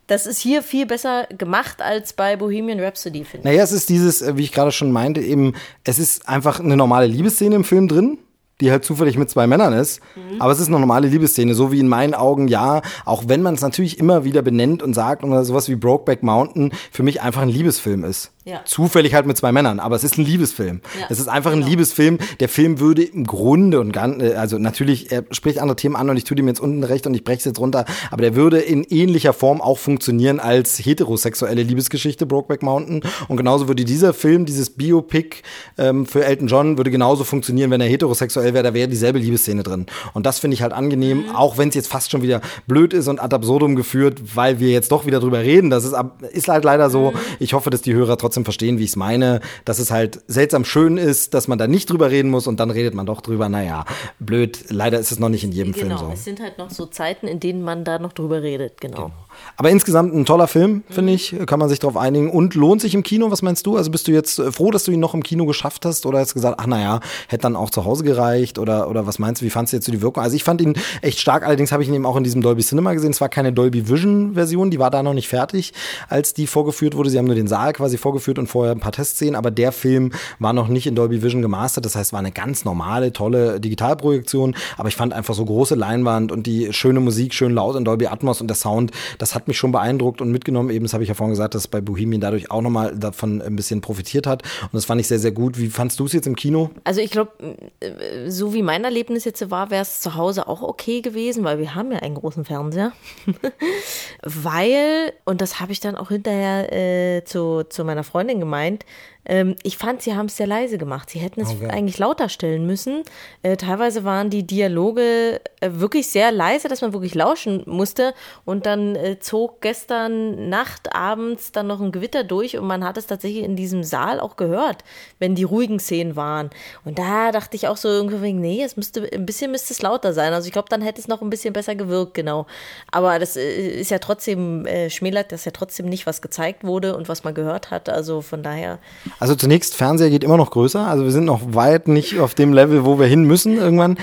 das ist hier viel besser gemacht als bei Bohemian Rhapsody, finde ich. Naja, es ist dieses, äh, wie ich gerade schon meinte, eben, es ist einfach eine normale Liebesszene im Film drin die halt zufällig mit zwei Männern ist. Mhm. Aber es ist eine normale Liebesszene, so wie in meinen Augen, ja, auch wenn man es natürlich immer wieder benennt und sagt und sowas wie Brokeback Mountain für mich einfach ein Liebesfilm ist. Ja. Zufällig halt mit zwei Männern, aber es ist ein Liebesfilm. Ja. Es ist einfach ein genau. Liebesfilm. Der Film würde im Grunde und ganz, äh, also natürlich, er spricht andere Themen an und ich tue dem jetzt unten recht und ich breche es jetzt runter, aber der würde in ähnlicher Form auch funktionieren als heterosexuelle Liebesgeschichte, Brokeback Mountain. Und genauso würde dieser Film, dieses Biopic ähm, für Elton John, würde genauso funktionieren, wenn er heterosexuell wäre, da wäre dieselbe Liebesszene drin. Und das finde ich halt angenehm, mhm. auch wenn es jetzt fast schon wieder blöd ist und ad absurdum geführt, weil wir jetzt doch wieder drüber reden. Das ist, ist halt leider so. Mhm. Ich hoffe, dass die Hörer trotzdem trotzdem verstehen, wie ich es meine, dass es halt seltsam schön ist, dass man da nicht drüber reden muss und dann redet man doch drüber. Naja, blöd. Leider ist es noch nicht in jedem genau, Film so. Es sind halt noch so Zeiten, in denen man da noch drüber redet, genau. genau. Aber insgesamt ein toller Film, finde ich, kann man sich darauf einigen. Und lohnt sich im Kino, was meinst du? Also bist du jetzt äh, froh, dass du ihn noch im Kino geschafft hast oder hast gesagt, ach naja, hätte dann auch zu Hause gereicht oder, oder was meinst du, wie fandest du jetzt so die Wirkung? Also ich fand ihn echt stark, allerdings habe ich ihn eben auch in diesem Dolby Cinema gesehen. Es war keine Dolby Vision Version, die war da noch nicht fertig, als die vorgeführt wurde. Sie haben nur den Saal quasi vorgeführt und vorher ein paar Testszenen, aber der Film war noch nicht in Dolby Vision gemastert. Das heißt, war eine ganz normale, tolle Digitalprojektion. Aber ich fand einfach so große Leinwand und die schöne Musik, schön laut in Dolby Atmos und der Sound, das hat mich schon beeindruckt beeindruckt und mitgenommen. Eben, das habe ich ja vorhin gesagt, dass bei Bohemian dadurch auch nochmal davon ein bisschen profitiert hat. Und das fand ich sehr, sehr gut. Wie fandst du es jetzt im Kino? Also ich glaube, äh, so wie mein Erlebnis jetzt war, wäre es zu Hause auch okay gewesen, weil wir haben ja einen großen Fernseher. weil, und das habe ich dann auch hinterher äh, zu, zu meiner Freundin gemeint, ähm, ich fand, sie haben es sehr leise gemacht. Sie hätten es okay. eigentlich lauter stellen müssen. Äh, teilweise waren die Dialoge äh, wirklich sehr leise, dass man wirklich lauschen musste. Und dann äh, zog gestern Nacht, abends dann noch ein Gewitter durch und man hat es tatsächlich in diesem Saal auch gehört, wenn die ruhigen Szenen waren. Und da dachte ich auch so irgendwie, nee, es müsste, ein bisschen müsste es lauter sein. Also ich glaube, dann hätte es noch ein bisschen besser gewirkt, genau. Aber das äh, ist ja trotzdem, äh, schmälert das ja trotzdem nicht, was gezeigt wurde und was man gehört hat. Also von daher. Also zunächst, Fernseher geht immer noch größer. Also wir sind noch weit nicht auf dem Level, wo wir hin müssen irgendwann.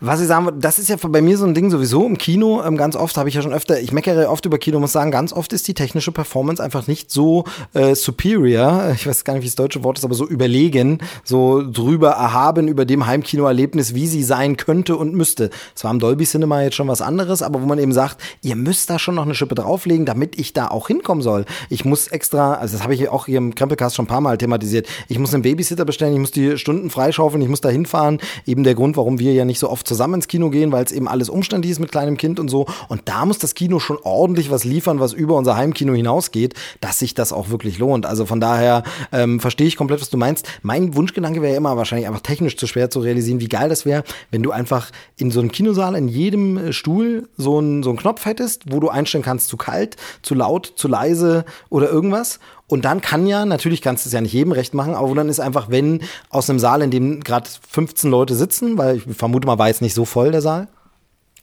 Was ich sagen würde, das ist ja bei mir so ein Ding sowieso im Kino. Ähm, ganz oft habe ich ja schon öfter, ich meckere oft über Kino, muss sagen, ganz oft ist die technische Performance einfach nicht so äh, superior. Ich weiß gar nicht, wie das deutsche Wort ist, aber so überlegen, so drüber erhaben über dem Heimkinoerlebnis, wie sie sein könnte und müsste. Zwar am Dolby Cinema jetzt schon was anderes, aber wo man eben sagt, ihr müsst da schon noch eine Schippe drauflegen, damit ich da auch hinkommen soll. Ich muss extra, also das habe ich auch hier im Krempelcast schon ein paar Mal thematisiert. Ich muss einen Babysitter bestellen, ich muss die Stunden freischaufeln, ich muss da hinfahren. Eben der Grund, warum wir ja nicht so oft zusammen ins Kino gehen, weil es eben alles umständlich ist mit kleinem Kind und so. Und da muss das Kino schon ordentlich was liefern, was über unser Heimkino hinausgeht, dass sich das auch wirklich lohnt. Also von daher ähm, verstehe ich komplett, was du meinst. Mein Wunschgedanke wäre immer wahrscheinlich einfach technisch zu schwer zu realisieren, wie geil das wäre, wenn du einfach in so einem Kinosaal in jedem äh, Stuhl so einen, so einen Knopf hättest, wo du einstellen kannst, zu kalt, zu laut, zu leise oder irgendwas. Und dann kann ja, natürlich kannst du es ja nicht jedem recht machen, aber dann ist einfach, wenn aus einem Saal, in dem gerade 15 Leute sitzen, weil ich vermute mal, war jetzt nicht so voll der Saal.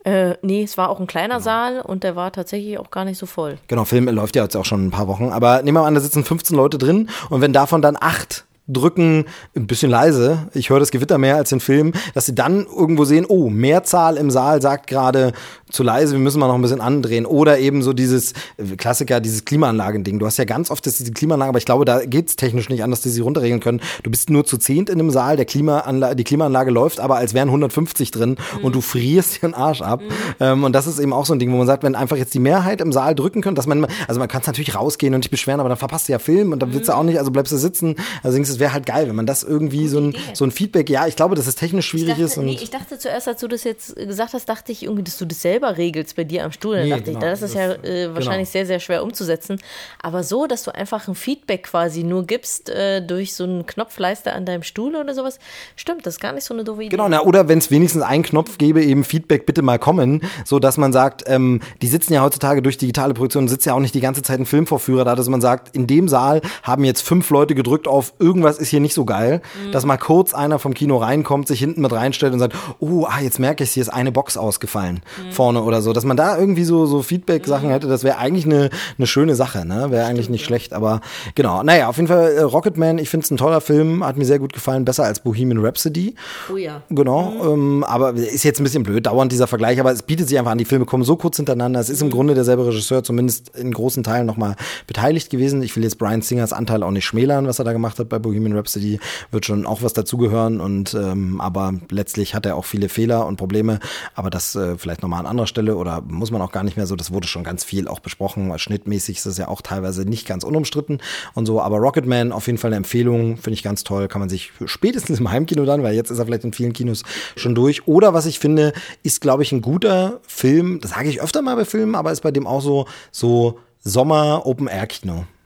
Äh, nee, es war auch ein kleiner genau. Saal und der war tatsächlich auch gar nicht so voll. Genau, Film läuft ja jetzt auch schon ein paar Wochen. Aber nehmen wir mal an, da sitzen 15 Leute drin und wenn davon dann acht drücken ein bisschen leise. Ich höre das Gewitter mehr als den Film, dass sie dann irgendwo sehen, oh, Mehrzahl im Saal sagt gerade zu leise, wir müssen mal noch ein bisschen andrehen. Oder eben so dieses äh, Klassiker, dieses Klimaanlagending. Du hast ja ganz oft diese Klimaanlage, aber ich glaube, da geht's technisch nicht anders, dass sie runterregeln können. Du bist nur zu zehnt in einem Saal, der Klimaanlage, die Klimaanlage läuft, aber als wären 150 drin mhm. und du frierst den Arsch ab. Mhm. Ähm, und das ist eben auch so ein Ding, wo man sagt, wenn einfach jetzt die Mehrheit im Saal drücken könnte, dass man, also man kann es natürlich rausgehen und dich beschweren, aber dann verpasst du ja Film und dann willst du mhm. auch nicht, also bleibst du sitzen. Also es wäre halt geil, wenn man das irgendwie so ein, so ein Feedback, ja, ich glaube, dass es technisch schwierig dachte, ist. Nee, ich dachte zuerst, als du das jetzt gesagt hast, dachte ich irgendwie, dass du dasselbe selber regelst bei dir am Stuhl, dann Nee, dachte genau, ich, das ist das- ja äh, wahrscheinlich sehr, sehr schwer umzusetzen. Aber so, dass du einfach ein Feedback quasi nur gibst äh, durch so einen Knopfleister an deinem Stuhl oder sowas, stimmt, das ist gar nicht so eine doofe Idee. Genau, na, oder wenn es wenigstens einen Knopf gäbe, eben Feedback bitte mal kommen, so dass man sagt, ähm, die sitzen ja heutzutage durch digitale Produktion, sitzt ja auch nicht die ganze Zeit ein Filmvorführer da, dass man sagt, in dem Saal haben jetzt fünf Leute gedrückt auf, irgendwas ist hier nicht so geil, dass mal kurz einer vom Kino reinkommt, sich hinten mit reinstellt und sagt, oh, ah, jetzt merke ich, hier ist eine Box ausgefallen vorne oder so, dass man da irgendwie so, so Feedback-Sachen hätte, das wäre eigentlich eine, eine schöne Sache, ne? wäre eigentlich nicht schlecht, aber genau, naja, auf jeden Fall äh, Rocketman, ich finde es ein toller Film, hat mir sehr gut gefallen, besser als Bohemian Rhapsody. Oh ja. Genau, ähm, aber ist jetzt ein bisschen blöd, dauernd dieser Vergleich, aber es bietet sich einfach an, die Filme kommen so kurz hintereinander. Es ist im Grunde derselbe Regisseur, zumindest in großen Teilen nochmal beteiligt gewesen. Ich will jetzt Brian Singers Anteil auch nicht schmälern, was er da gemacht hat bei Bohemian Rhapsody, wird schon auch was dazugehören und ähm, aber letztlich hat er auch viele Fehler und Probleme, aber das äh, vielleicht nochmal an anderer Stelle oder muss man auch gar nicht mehr so, das wurde schon ganz viel auch besprochen, schnittmäßig ist es ja auch teilweise nicht ganz unumstritten und so, aber Rocketman auf jeden Fall eine Empfehlung, finde ich ganz toll, kann man sich spätestens im Heimkino dann, weil jetzt ist er vielleicht in vielen Kinos schon durch. Oder was ich finde, ist, glaube ich, ein guter Film, das sage ich öfter mal bei Filmen, aber ist bei dem auch so, so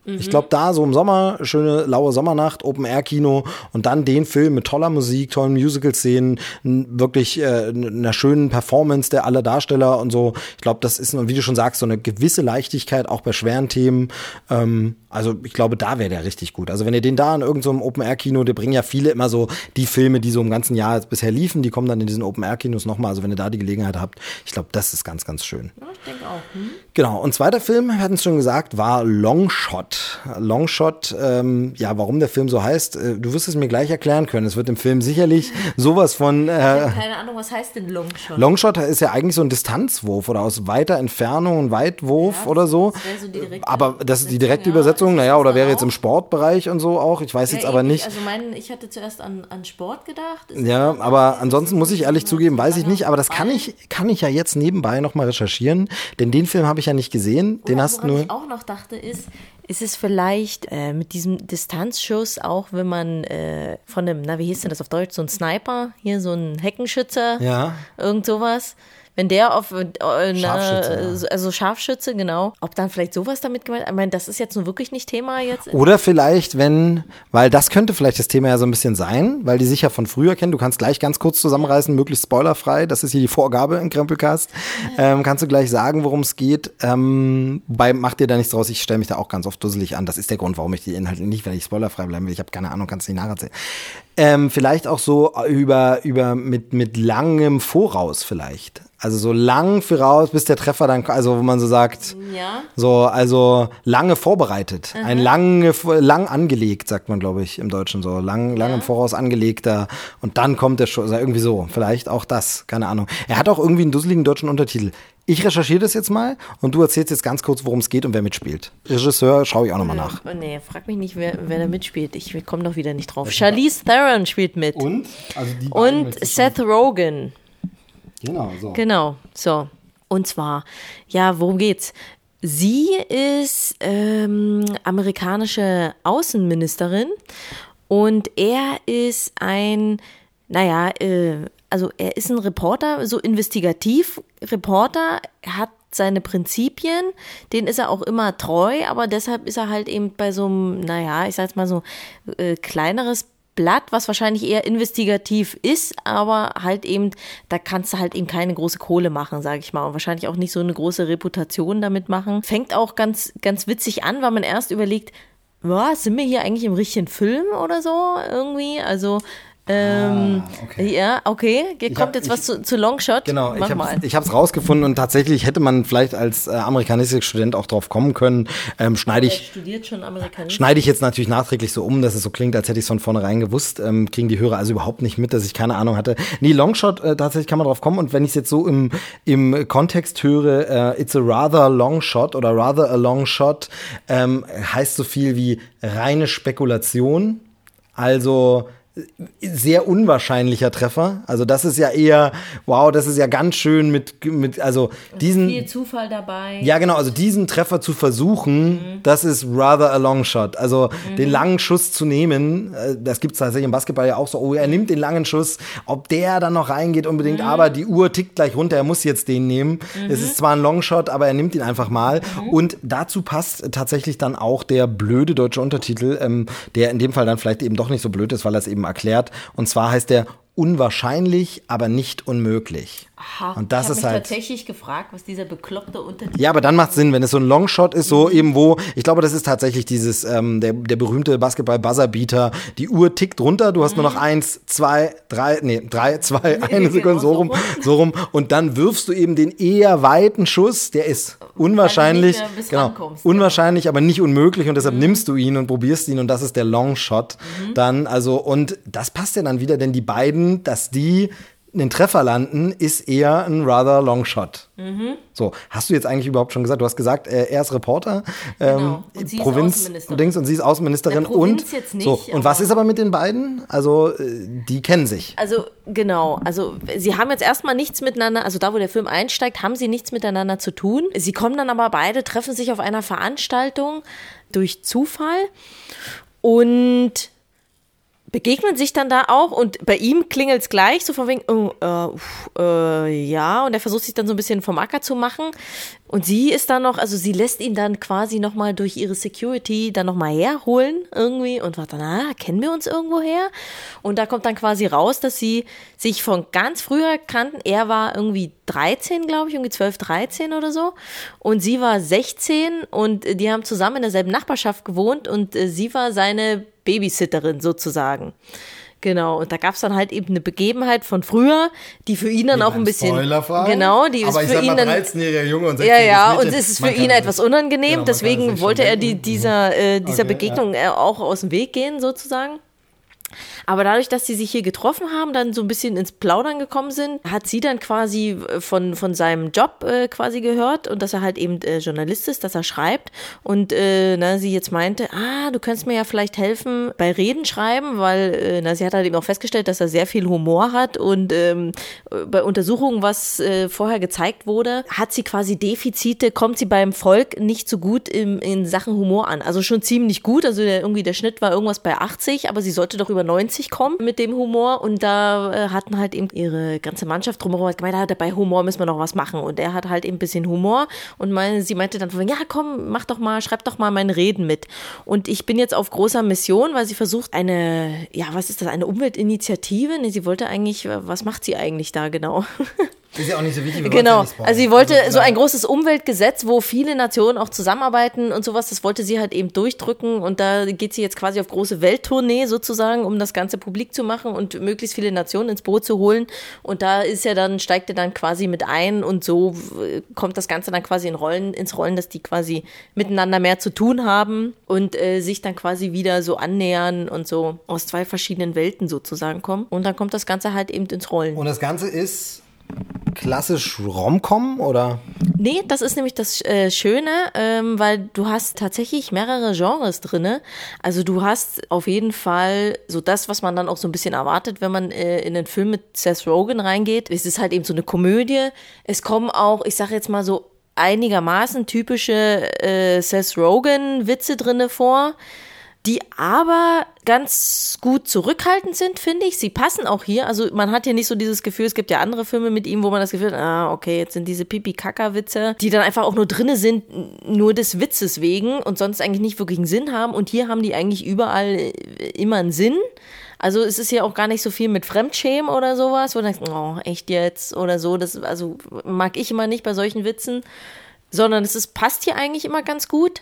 Sommer-Open-Air-Kino. Ich glaube, da so im Sommer, schöne laue Sommernacht, Open-Air-Kino und dann den Film mit toller Musik, tollen Musical-Szenen, wirklich äh, einer schönen Performance der aller Darsteller und so. Ich glaube, das ist, wie du schon sagst, so eine gewisse Leichtigkeit auch bei schweren Themen. Ähm, also ich glaube, da wäre der richtig gut. Also wenn ihr den da in irgendeinem so Open-Air-Kino, die bringen ja viele immer so die Filme, die so im ganzen Jahr bisher liefen, die kommen dann in diesen Open-Air-Kinos nochmal. Also wenn ihr da die Gelegenheit habt, ich glaube, das ist ganz, ganz schön. Ja, ich denke auch. Hm? Genau, und zweiter Film, wir hatten es schon gesagt, war Longshot. Longshot, ähm, ja, warum der Film so heißt, äh, du wirst es mir gleich erklären können. Es wird im Film sicherlich sowas von. Ich Äh, habe keine Ahnung, was heißt denn Longshot? Longshot ist ja eigentlich so ein Distanzwurf oder aus weiter Entfernung ein Weitwurf oder so. das so direkte aber das ist die direkte ja. Übersetzung, naja, oder wäre jetzt auch? im Sportbereich und so auch. Ich weiß jetzt Ja, aber eben, nicht. Also mein, ich hatte zuerst an, an Sport gedacht. Ist Ja, aber ansonsten muss ich ehrlich zugeben, weiß ich nicht, aber das kann ich, kann ich ja jetzt nebenbei nochmal recherchieren, denn den Film habe ich ja nicht gesehen, den Oder hast nur. ich auch noch dachte, ist, ist es vielleicht äh, mit diesem Distanzschuss auch, wenn man äh, von einem, na wie hieß denn das auf Deutsch, so ein Sniper, hier so ein Heckenschützer, Ja. irgend sowas. Wenn der auf, äh, Scharfschütze, ja. also Scharfschütze, genau. Ob dann vielleicht sowas damit gemeint, ich meine, das ist jetzt nun wirklich nicht Thema jetzt. Oder vielleicht, wenn, weil das könnte vielleicht das Thema ja so ein bisschen sein, weil die sich ja von früher kennen. Du kannst gleich ganz kurz zusammenreißen, möglichst spoilerfrei. Das ist hier die Vorgabe im Krempelcast. Ähm, kannst du gleich sagen, worum es geht. Ähm, wobei, mach dir da nichts draus. Ich stelle mich da auch ganz oft dusselig an. Das ist der Grund, warum ich die Inhalte nicht, wenn ich spoilerfrei bleiben will. Ich habe keine Ahnung, kannst du nicht nacherzählen. Ähm, vielleicht auch so über, über mit, mit langem Voraus vielleicht. Also so lang voraus, bis der Treffer dann, also wo man so sagt, Ja. so, also lange vorbereitet. Ein lange, lang angelegt, sagt man, glaube ich, im Deutschen so. Lang, lang im Voraus angelegter. Und dann kommt der Schuss, oder irgendwie so. Vielleicht auch das, keine Ahnung. Er hat auch irgendwie einen dusseligen deutschen Untertitel. Ich recherchiere das jetzt mal und du erzählst jetzt ganz kurz, worum es geht und wer mitspielt. Regisseur schaue ich auch nochmal nach. Oh, nee, frag mich nicht, wer, wer da mitspielt. Ich komme doch wieder nicht drauf. Charlize Theron spielt mit. Und? Also die Und Seth Rogen. Genau, so. Genau, so. Und zwar, ja, worum geht's? Sie ist ähm, amerikanische Außenministerin und er ist ein, naja, äh, also er ist ein Reporter, so Investigativ-Reporter, er hat seine Prinzipien, denen ist er auch immer treu, aber deshalb ist er halt eben bei so einem, naja, ich sag's mal so, äh, kleineres Blatt, was wahrscheinlich eher investigativ ist, aber halt eben, da kannst du halt eben keine große Kohle machen, sage ich mal. Und wahrscheinlich auch nicht so eine große Reputation damit machen. Fängt auch ganz, ganz witzig an, weil man erst überlegt, was, sind wir hier eigentlich im richtigen Film oder so irgendwie? Also, ähm, okay. ja, okay. Hier kommt hab- jetzt ich- was zu, zu Longshot. Genau, Mach ich habe ich hab's rausgefunden und tatsächlich hätte man vielleicht als äh, Amerikanistikstudent auch drauf kommen können. Ähm, schneide ich studiert schon Amerikanistik. Schneide ich jetzt natürlich nachträglich so um, dass es so klingt, als hätte ich es von vornherein gewusst. Ähm, kriegen die Hörer also überhaupt nicht mit, dass ich keine Ahnung hatte. Nee, Longshot, äh, tatsächlich kann man drauf kommen. Und wenn ich es jetzt so im, im Kontext höre, äh, it's a rather long shot oder rather a long shot, ähm, heißt so viel wie reine Spekulation. Also sehr unwahrscheinlicher Treffer. Also das ist ja eher, wow, das ist ja ganz schön mit, mit also diesen. Viel Zufall dabei. Ja, genau, also diesen Treffer zu versuchen, mhm. das ist rather a long shot. Also mhm. den langen Schuss zu nehmen, äh, das gibt es tatsächlich im Basketball ja auch so, oh, er nimmt den langen Schuss, ob der dann noch reingeht unbedingt, mhm. aber die Uhr tickt gleich runter, er muss jetzt den nehmen. Es ist zwar ein Long Shot, aber er nimmt ihn einfach mal. Mhm. Und dazu passt tatsächlich dann auch der blöde deutsche Untertitel, ähm, der in dem Fall dann vielleicht eben doch nicht so blöd ist, weil er es eben erklärt. Und zwar heißt der unwahrscheinlich, aber nicht unmöglich. Aha, und das ich ist halt tatsächlich gefragt, was dieser bekloppte Untertitel Ja, aber dann macht Sinn, wenn es so ein Longshot ist, so mhm. eben wo, ich glaube, das ist tatsächlich dieses, ähm, der, der berühmte Basketball-Buzzerbeater, die Uhr tickt runter, du hast mhm. nur noch mhm. eins, zwei, drei, nee, drei, zwei, eine Sekunde, so rum, so rum, und dann wirfst du eben den eher weiten Schuss, der ist unwahrscheinlich, genau, unwahrscheinlich, aber nicht unmöglich und deshalb mhm. nimmst du ihn und probierst ihn und das ist der Longshot mhm. dann, also, und das passt ja dann wieder, denn die beiden, dass die einen Treffer landen, ist eher ein rather long shot. Mhm. So, hast du jetzt eigentlich überhaupt schon gesagt? Du hast gesagt, äh, er ist Reporter, ähm, genau. Provinz, du denkst, und sie ist Außenministerin und nicht, so. Und was ist aber mit den beiden? Also, äh, die kennen sich. Also, genau. Also, sie haben jetzt erstmal nichts miteinander, also da, wo der Film einsteigt, haben sie nichts miteinander zu tun. Sie kommen dann aber beide, treffen sich auf einer Veranstaltung durch Zufall und begegnen sich dann da auch und bei ihm klingelt es gleich, so von wegen, oh, äh, äh, ja, und er versucht sich dann so ein bisschen vom Acker zu machen. Und sie ist dann noch, also sie lässt ihn dann quasi nochmal durch ihre Security dann nochmal herholen irgendwie und sagt dann, ah, kennen wir uns irgendwo her? Und da kommt dann quasi raus, dass sie sich von ganz früher kannten. Er war irgendwie 13, glaube ich, irgendwie 12, 13 oder so. Und sie war 16 und die haben zusammen in derselben Nachbarschaft gewohnt und äh, sie war seine Babysitterin sozusagen. Genau, und da gab es dann halt eben eine Begebenheit von früher, die für ihn dann auch ein bisschen. Genau, die ist Aber für ihn dann. 13-jähriger Junge und 16 Ja, ja, und es ist für ihn etwas unangenehm, genau, deswegen wollte er die, dieser, äh, dieser okay, Begegnung ja. auch aus dem Weg gehen, sozusagen. Aber dadurch, dass sie sich hier getroffen haben, dann so ein bisschen ins Plaudern gekommen sind, hat sie dann quasi äh, von, von seinem Job äh, quasi gehört und dass er halt eben äh, Journalist ist, dass er schreibt. Und äh, na, sie jetzt meinte, ah, du könntest mir ja vielleicht helfen bei Reden schreiben, weil äh, na, sie hat halt eben auch festgestellt, dass er sehr viel Humor hat und ähm, bei Untersuchungen, was äh, vorher gezeigt wurde, hat sie quasi Defizite, kommt sie beim Volk nicht so gut im, in Sachen Humor an. Also schon ziemlich gut, also der, irgendwie der Schnitt war irgendwas bei 80, aber sie sollte doch über 90 90 kommen mit dem Humor und da äh, hatten halt eben ihre ganze Mannschaft drumherum gemeint, bei Humor müssen wir noch was machen. Und er hat halt eben ein bisschen Humor und meine, sie meinte dann, ja komm, mach doch mal, schreib doch mal meine Reden mit. Und ich bin jetzt auf großer Mission, weil sie versucht eine, ja was ist das, eine Umweltinitiative, nee, sie wollte eigentlich, was macht sie eigentlich da genau? Ist ja auch nicht so wichtig. Genau. Also sie wollte also, so ein großes Umweltgesetz, wo viele Nationen auch zusammenarbeiten und sowas. Das wollte sie halt eben durchdrücken und da geht sie jetzt quasi auf große Welttournee sozusagen, um das Ganze publik zu machen und möglichst viele Nationen ins Boot zu holen. Und da ist ja dann steigt er dann quasi mit ein und so kommt das Ganze dann quasi in Rollen ins Rollen, dass die quasi miteinander mehr zu tun haben und äh, sich dann quasi wieder so annähern und so aus zwei verschiedenen Welten sozusagen kommen. Und dann kommt das Ganze halt eben ins Rollen. Und das Ganze ist klassisch Romcom oder? Nee, das ist nämlich das äh, Schöne, ähm, weil du hast tatsächlich mehrere Genres drinne. Also du hast auf jeden Fall so das, was man dann auch so ein bisschen erwartet, wenn man äh, in den Film mit Seth Rogen reingeht. Es ist halt eben so eine Komödie. Es kommen auch, ich sage jetzt mal so einigermaßen typische äh, Seth Rogen Witze drinne vor die aber ganz gut zurückhaltend sind, finde ich. Sie passen auch hier. Also man hat hier nicht so dieses Gefühl, es gibt ja andere Filme mit ihm, wo man das Gefühl hat, ah, okay, jetzt sind diese Pipi-Kaka-Witze, die dann einfach auch nur drinne sind, nur des Witzes wegen und sonst eigentlich nicht wirklich einen Sinn haben. Und hier haben die eigentlich überall äh, immer einen Sinn. Also es ist ja auch gar nicht so viel mit Fremdschämen oder sowas, wo du denkst, oh, echt jetzt oder so. Das also mag ich immer nicht bei solchen Witzen, sondern es ist, passt hier eigentlich immer ganz gut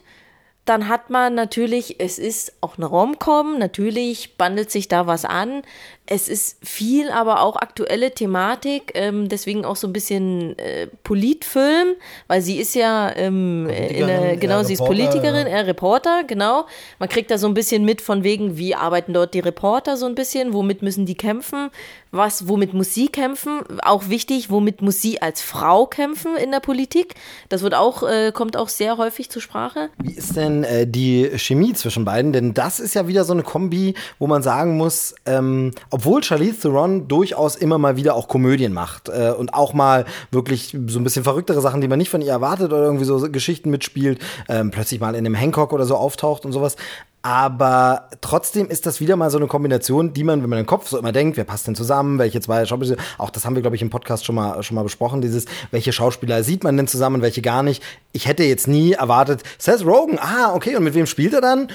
dann hat man natürlich, es ist auch eine Romcom, natürlich bandelt sich da was an. Es ist viel, aber auch aktuelle Thematik, ähm, deswegen auch so ein bisschen äh, Politfilm, weil sie ist ja ähm, eine, genau, sie ist Politikerin, er Reporter, genau. Man kriegt da so ein bisschen mit von wegen, wie arbeiten dort die Reporter so ein bisschen, womit müssen die kämpfen, was, womit muss sie kämpfen? Auch wichtig, womit muss sie als Frau kämpfen in der Politik? Das wird auch, äh, kommt auch sehr häufig zur Sprache. Wie ist denn äh, die Chemie zwischen beiden? Denn das ist ja wieder so eine Kombi, wo man sagen muss, ähm, obwohl Charlize Theron durchaus immer mal wieder auch Komödien macht äh, und auch mal wirklich so ein bisschen verrücktere Sachen, die man nicht von ihr erwartet oder irgendwie so Geschichten mitspielt, ähm, plötzlich mal in einem Hancock oder so auftaucht und sowas. Aber trotzdem ist das wieder mal so eine Kombination, die man, wenn man im Kopf so immer denkt, wer passt denn zusammen, welche zwei Schauspieler, auch das haben wir, glaube ich, im Podcast schon mal, schon mal besprochen, dieses, welche Schauspieler sieht man denn zusammen, welche gar nicht. Ich hätte jetzt nie erwartet, Seth Rogen, ah, okay, und mit wem spielt er dann?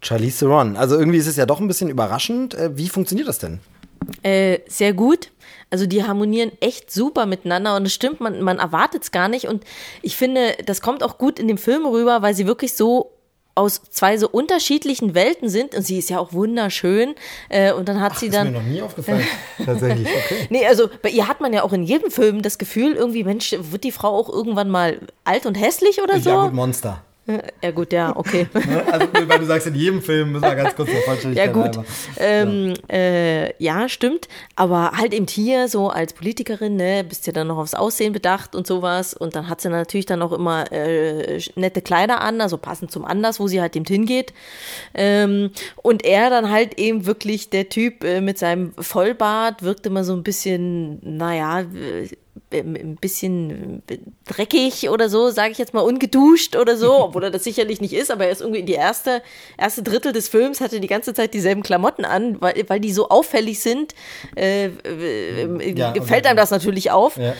Charlize Theron. Also irgendwie ist es ja doch ein bisschen überraschend. Äh, wie funktioniert das denn? Äh, sehr gut. Also die harmonieren echt super miteinander und es stimmt, man, man erwartet es gar nicht. Und ich finde, das kommt auch gut in dem Film rüber, weil sie wirklich so aus zwei so unterschiedlichen Welten sind und sie ist ja auch wunderschön äh, und dann hat Ach, sie dann ist mir noch nie aufgefallen tatsächlich okay. nee also bei ihr hat man ja auch in jedem Film das Gefühl irgendwie Mensch wird die Frau auch irgendwann mal alt und hässlich oder so ja gut Monster ja gut, ja, okay. Ne? also weil du sagst, in jedem Film müssen wir ganz kurz der Vollständigkeit Ja gut, ähm, ja. Äh, ja. stimmt. Aber halt eben hier so als Politikerin, ne, bist ja dann noch aufs Aussehen bedacht und sowas. Und dann hat sie natürlich dann auch immer äh, nette Kleider an, also passend zum Anlass, wo sie halt eben hingeht. Ähm, und er dann halt eben wirklich der Typ äh, mit seinem Vollbart wirkt immer so ein bisschen, naja, ein bisschen dreckig oder so, sage ich jetzt mal, ungeduscht oder so, obwohl er das sicherlich nicht ist, aber er ist irgendwie die erste, erste Drittel des Films, hatte die ganze Zeit dieselben Klamotten an, weil, weil die so auffällig sind, äh, äh, ja, fällt einem das natürlich auf. Ja.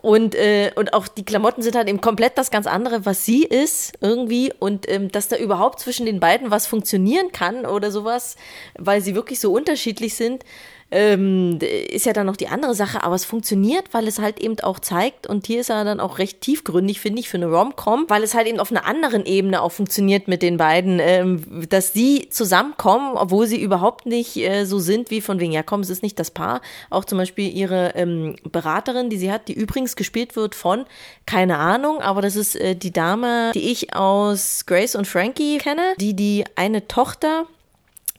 Und, äh, und auch die Klamotten sind halt eben komplett das ganz andere, was sie ist, irgendwie. Und ähm, dass da überhaupt zwischen den beiden was funktionieren kann oder sowas, weil sie wirklich so unterschiedlich sind, ähm, ist ja dann noch die andere Sache, aber es funktioniert, weil es halt eben auch zeigt, und hier ist er dann auch recht tiefgründig, finde ich, für eine Rom-Com, weil es halt eben auf einer anderen Ebene auch funktioniert mit den beiden, ähm, dass sie zusammenkommen, obwohl sie überhaupt nicht äh, so sind wie von wegen, ja komm, es ist nicht das Paar. Auch zum Beispiel ihre ähm, Beraterin, die sie hat, die übrigens gespielt wird von, keine Ahnung, aber das ist äh, die Dame, die ich aus Grace und Frankie kenne, die die eine Tochter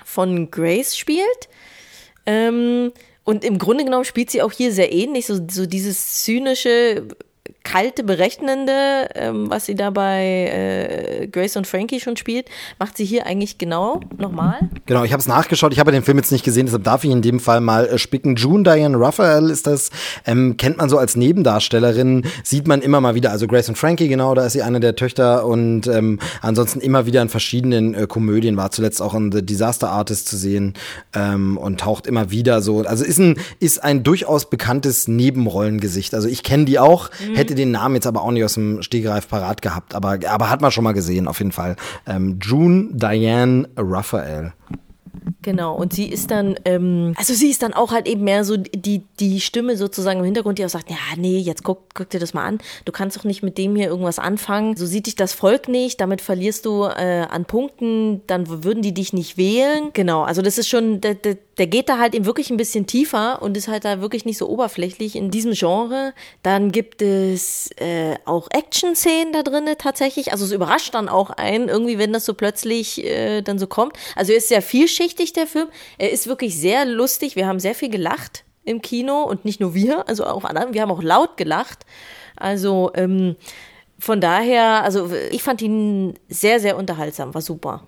von Grace spielt. Ähm, und im Grunde genommen spielt sie auch hier sehr ähnlich, so, so dieses zynische, kalte, berechnende, ähm, was sie da bei äh, Grace und Frankie schon spielt, macht sie hier eigentlich genau nochmal. Genau, ich habe es nachgeschaut. Ich habe den Film jetzt nicht gesehen, deshalb darf ich in dem Fall mal äh, spicken. June Diane Raphael ist das, ähm, kennt man so als Nebendarstellerin, sieht man immer mal wieder. Also Grace und Frankie, genau, da ist sie eine der Töchter und ähm, ansonsten immer wieder in verschiedenen äh, Komödien, war zuletzt auch in The Disaster Artist zu sehen ähm, und taucht immer wieder so. Also ist ein, ist ein durchaus bekanntes Nebenrollengesicht. Also ich kenne die auch, mhm. hätte den Namen jetzt aber auch nicht aus dem Stegreif parat gehabt, aber, aber hat man schon mal gesehen, auf jeden Fall. Ähm, June Diane Raphael. Genau, und sie ist dann, ähm, also sie ist dann auch halt eben mehr so die, die Stimme sozusagen im Hintergrund, die auch sagt, ja, nee, jetzt guck, guck dir das mal an, du kannst doch nicht mit dem hier irgendwas anfangen, so sieht dich das Volk nicht, damit verlierst du äh, an Punkten, dann würden die dich nicht wählen. Genau, also das ist schon, der, der, der geht da halt eben wirklich ein bisschen tiefer und ist halt da wirklich nicht so oberflächlich in diesem Genre. Dann gibt es äh, auch Action-Szenen da drin tatsächlich, also es überrascht dann auch einen, irgendwie, wenn das so plötzlich äh, dann so kommt. Also er ist sehr vielschichtig, der Film. Er ist wirklich sehr lustig. Wir haben sehr viel gelacht im Kino und nicht nur wir, also auch andere. Wir haben auch laut gelacht. Also ähm, von daher, also ich fand ihn sehr, sehr unterhaltsam, war super.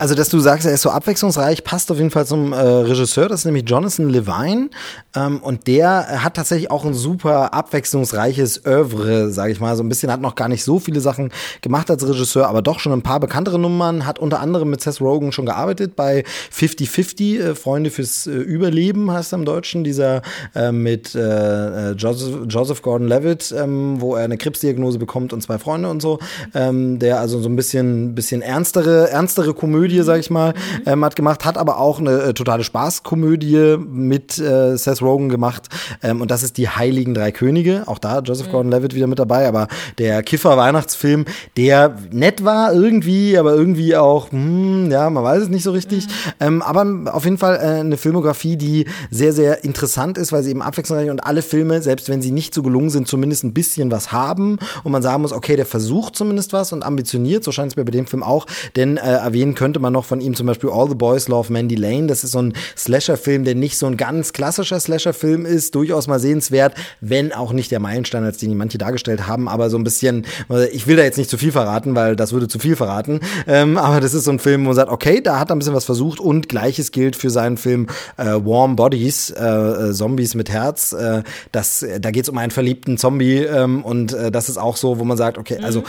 Also, dass du sagst, er ist so abwechslungsreich, passt auf jeden Fall zum äh, Regisseur, das ist nämlich Jonathan Levine. Ähm, und der hat tatsächlich auch ein super abwechslungsreiches Oeuvre, sage ich mal. So ein bisschen hat noch gar nicht so viele Sachen gemacht als Regisseur, aber doch schon ein paar bekanntere Nummern. Hat unter anderem mit Seth Rogen schon gearbeitet bei 50-50, äh, Freunde fürs äh, Überleben heißt er im Deutschen, dieser äh, mit äh, äh, Joseph, Joseph Gordon-Levitt, ähm, wo er eine Krebsdiagnose bekommt und zwei Freunde und so. Ähm, der also so ein bisschen, bisschen ernstere, ernstere Komödie Komödie, sag ich mal, ähm, hat gemacht, hat aber auch eine äh, totale Spaßkomödie mit äh, Seth Rogen gemacht. Ähm, und das ist die Heiligen Drei Könige. Auch da Joseph mhm. Gordon-Levitt wieder mit dabei, aber der Kiffer-Weihnachtsfilm, der nett war irgendwie, aber irgendwie auch, hm, ja, man weiß es nicht so richtig. Mhm. Ähm, aber auf jeden Fall äh, eine Filmografie, die sehr, sehr interessant ist, weil sie eben abwechslungsreich und alle Filme, selbst wenn sie nicht so gelungen sind, zumindest ein bisschen was haben und man sagen muss, okay, der versucht zumindest was und ambitioniert, so scheint es mir bei dem Film auch, denn äh, erwähnen könnte man noch von ihm zum Beispiel All the Boys Love Mandy Lane. Das ist so ein Slasher-Film, der nicht so ein ganz klassischer Slasher-Film ist, durchaus mal sehenswert, wenn auch nicht der Meilenstein, als den manche dargestellt haben, aber so ein bisschen, ich will da jetzt nicht zu viel verraten, weil das würde zu viel verraten, ähm, aber das ist so ein Film, wo man sagt, okay, da hat er ein bisschen was versucht. Und gleiches gilt für seinen Film äh, Warm Bodies, äh, äh Zombies mit Herz. Äh, das, da geht es um einen verliebten Zombie ähm, und äh, das ist auch so, wo man sagt, okay, also mhm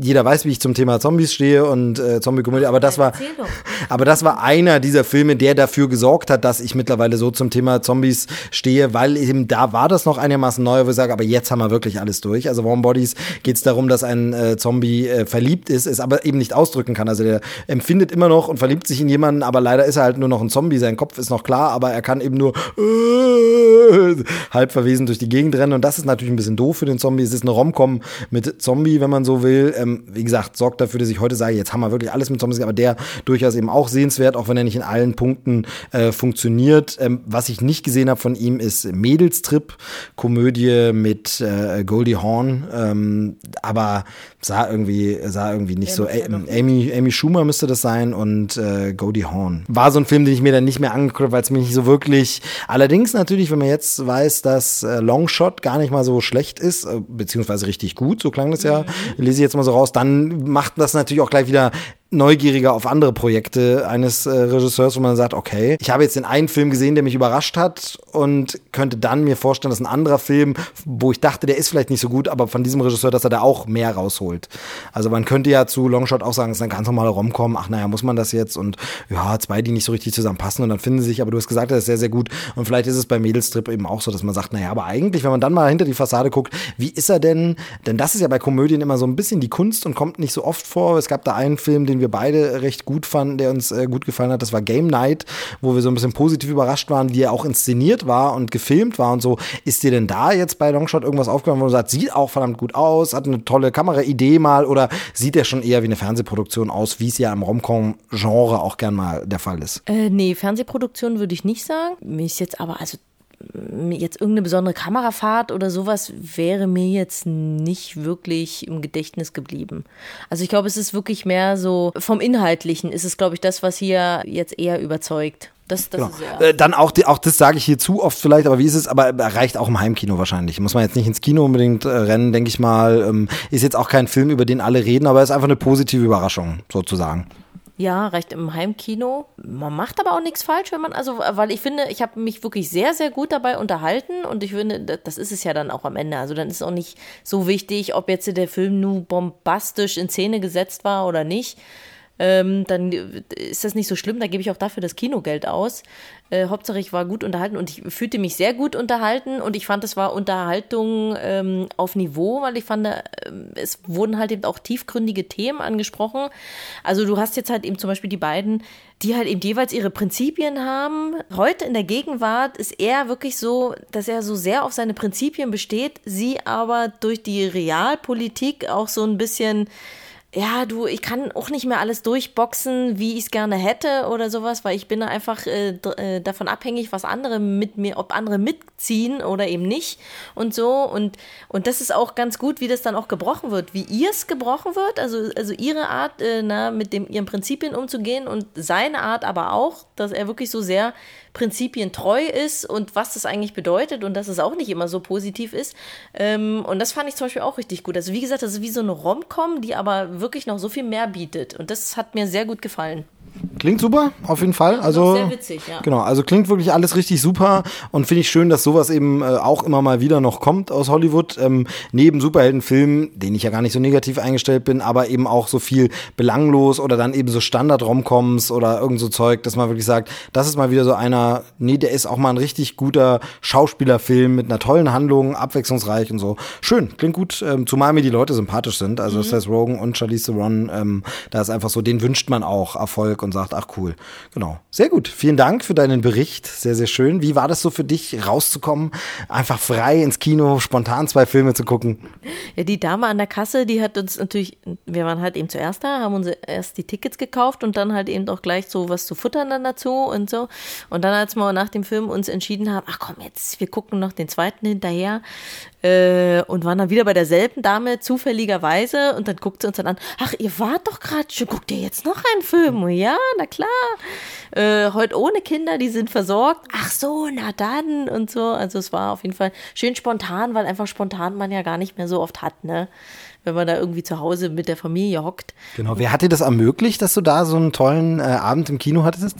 jeder weiß, wie ich zum Thema Zombies stehe und äh, Zombie-Komödie, aber das war, aber das war einer dieser Filme, der dafür gesorgt hat, dass ich mittlerweile so zum Thema Zombies stehe, weil eben da war das noch einigermaßen neu, wo ich sage, aber jetzt haben wir wirklich alles durch. Also Warm Bodies geht es darum, dass ein äh, Zombie äh, verliebt ist, es aber eben nicht ausdrücken kann. Also der empfindet immer noch und verliebt sich in jemanden, aber leider ist er halt nur noch ein Zombie. Sein Kopf ist noch klar, aber er kann eben nur äh, halb verwesen durch die Gegend rennen und das ist natürlich ein bisschen doof für den Zombie. Es ist eine Romcom mit Zombie, wenn man so will ähm, wie gesagt, sorgt dafür, dass ich heute sage, jetzt haben wir wirklich alles mit Zombies, aber der durchaus eben auch sehenswert, auch wenn er nicht in allen Punkten äh, funktioniert. Ähm, was ich nicht gesehen habe von ihm ist Mädelstrip, Komödie mit äh, Goldie Hawn, ähm, aber sah irgendwie, sah irgendwie nicht ja, so. Amy, Amy Schumer müsste das sein und äh, Goldie Hawn. War so ein Film, den ich mir dann nicht mehr angeguckt habe, weil es mich nicht so wirklich. Allerdings natürlich, wenn man jetzt weiß, dass äh, Longshot gar nicht mal so schlecht ist, äh, beziehungsweise richtig gut, so klang das ja, mhm. lese ich jetzt mal so raus, dann macht das natürlich auch gleich wieder neugieriger auf andere Projekte eines äh, Regisseurs, wo man sagt, okay, ich habe jetzt den einen Film gesehen, der mich überrascht hat und könnte dann mir vorstellen, dass ein anderer Film, wo ich dachte, der ist vielleicht nicht so gut, aber von diesem Regisseur, dass er da auch mehr rausholt. Also man könnte ja zu Longshot auch sagen, es ist ein ganz normaler Romcom, ach naja, muss man das jetzt und ja, zwei, die nicht so richtig zusammenpassen und dann finden sie sich, aber du hast gesagt, das ist sehr, sehr gut und vielleicht ist es bei Mädelstrip eben auch so, dass man sagt, naja, aber eigentlich, wenn man dann mal hinter die Fassade guckt, wie ist er denn, denn das ist ja bei Komödien immer so ein bisschen die Kunst und kommt nicht so oft vor. Es gab da einen Film, den wir wir beide recht gut fanden, der uns äh, gut gefallen hat. Das war Game Night, wo wir so ein bisschen positiv überrascht waren, wie er auch inszeniert war und gefilmt war und so. Ist dir denn da jetzt bei Longshot irgendwas aufgekommen, wo du sagst, sieht auch verdammt gut aus, hat eine tolle Kameraidee mal oder sieht er schon eher wie eine Fernsehproduktion aus, wie es ja im Romcom-Genre auch gern mal der Fall ist? Äh, nee, Fernsehproduktion würde ich nicht sagen. Mir ist jetzt aber, also jetzt irgendeine besondere Kamerafahrt oder sowas wäre mir jetzt nicht wirklich im Gedächtnis geblieben. Also ich glaube, es ist wirklich mehr so vom Inhaltlichen ist es, glaube ich, das, was hier jetzt eher überzeugt. Das, das genau. ist ja. Äh, dann auch, auch das sage ich hier zu oft vielleicht, aber wie ist es? Aber reicht auch im Heimkino wahrscheinlich. Muss man jetzt nicht ins Kino unbedingt äh, rennen, denke ich mal. Ähm, ist jetzt auch kein Film, über den alle reden, aber ist einfach eine positive Überraschung sozusagen. Ja, reicht im Heimkino. Man macht aber auch nichts falsch, wenn man, also, weil ich finde, ich habe mich wirklich sehr, sehr gut dabei unterhalten und ich finde, das ist es ja dann auch am Ende. Also dann ist es auch nicht so wichtig, ob jetzt der Film nur bombastisch in Szene gesetzt war oder nicht ähm, dann ist das nicht so schlimm. Da gebe ich auch dafür das Kinogeld aus. Äh, Hauptsache, ich war gut unterhalten und ich fühlte mich sehr gut unterhalten und ich fand, es war Unterhaltung ähm, auf Niveau, weil ich fand, äh, es wurden halt eben auch tiefgründige Themen angesprochen. Also du hast jetzt halt eben zum Beispiel die beiden, die halt eben jeweils ihre Prinzipien haben. Heute in der Gegenwart ist er wirklich so, dass er so sehr auf seine Prinzipien besteht, sie aber durch die Realpolitik auch so ein bisschen ja, du, ich kann auch nicht mehr alles durchboxen, wie ich es gerne hätte oder sowas, weil ich bin einfach äh, äh, davon abhängig, was andere mit mir, ob andere mitziehen oder eben nicht und so. Und, und das ist auch ganz gut, wie das dann auch gebrochen wird, wie ihr es gebrochen wird, also, also ihre Art, äh, na, mit dem, ihren Prinzipien umzugehen und seine Art aber auch, dass er wirklich so sehr Prinzipien treu ist und was das eigentlich bedeutet und dass es auch nicht immer so positiv ist. Ähm, und das fand ich zum Beispiel auch richtig gut. Also wie gesagt, das ist wie so eine Rom-Com, die aber wirklich noch so viel mehr bietet. Und das hat mir sehr gut gefallen. Klingt super, auf jeden Fall. Also sehr witzig, ja. Genau, also klingt wirklich alles richtig super und finde ich schön, dass sowas eben äh, auch immer mal wieder noch kommt aus Hollywood. Ähm, neben Superheldenfilmen, den ich ja gar nicht so negativ eingestellt bin, aber eben auch so viel belanglos oder dann eben so Standard-Romcoms oder irgend so Zeug, dass man wirklich sagt, das ist mal wieder so einer, nee, der ist auch mal ein richtig guter Schauspielerfilm mit einer tollen Handlung, abwechslungsreich und so. Schön, klingt gut, ähm, zumal mir die Leute sympathisch sind. Also mhm. Seth Rogen und Charlize Theron, ähm, da ist einfach so, den wünscht man auch Erfolg und sagt, ach cool. Genau. Sehr gut. Vielen Dank für deinen Bericht. Sehr, sehr schön. Wie war das so für dich, rauszukommen, einfach frei ins Kino, spontan zwei Filme zu gucken? Ja, die Dame an der Kasse, die hat uns natürlich, wir waren halt eben zuerst da, haben uns erst die Tickets gekauft und dann halt eben auch gleich so was zu futtern dann dazu und so. Und dann, als wir nach dem Film uns entschieden haben, ach komm, jetzt, wir gucken noch den zweiten hinterher, äh, und waren dann wieder bei derselben Dame zufälligerweise und dann guckt sie uns dann an, ach, ihr wart doch gerade schon, guckt ihr jetzt noch einen Film? Ja, na klar. Äh, heute ohne Kinder, die sind versorgt. Ach so, na dann und so. Also es war auf jeden Fall schön spontan, weil einfach spontan man ja gar nicht mehr so oft hat, ne? wenn man da irgendwie zu Hause mit der Familie hockt. Genau. Wer hat dir das ermöglicht, dass du da so einen tollen äh, Abend im Kino hattest?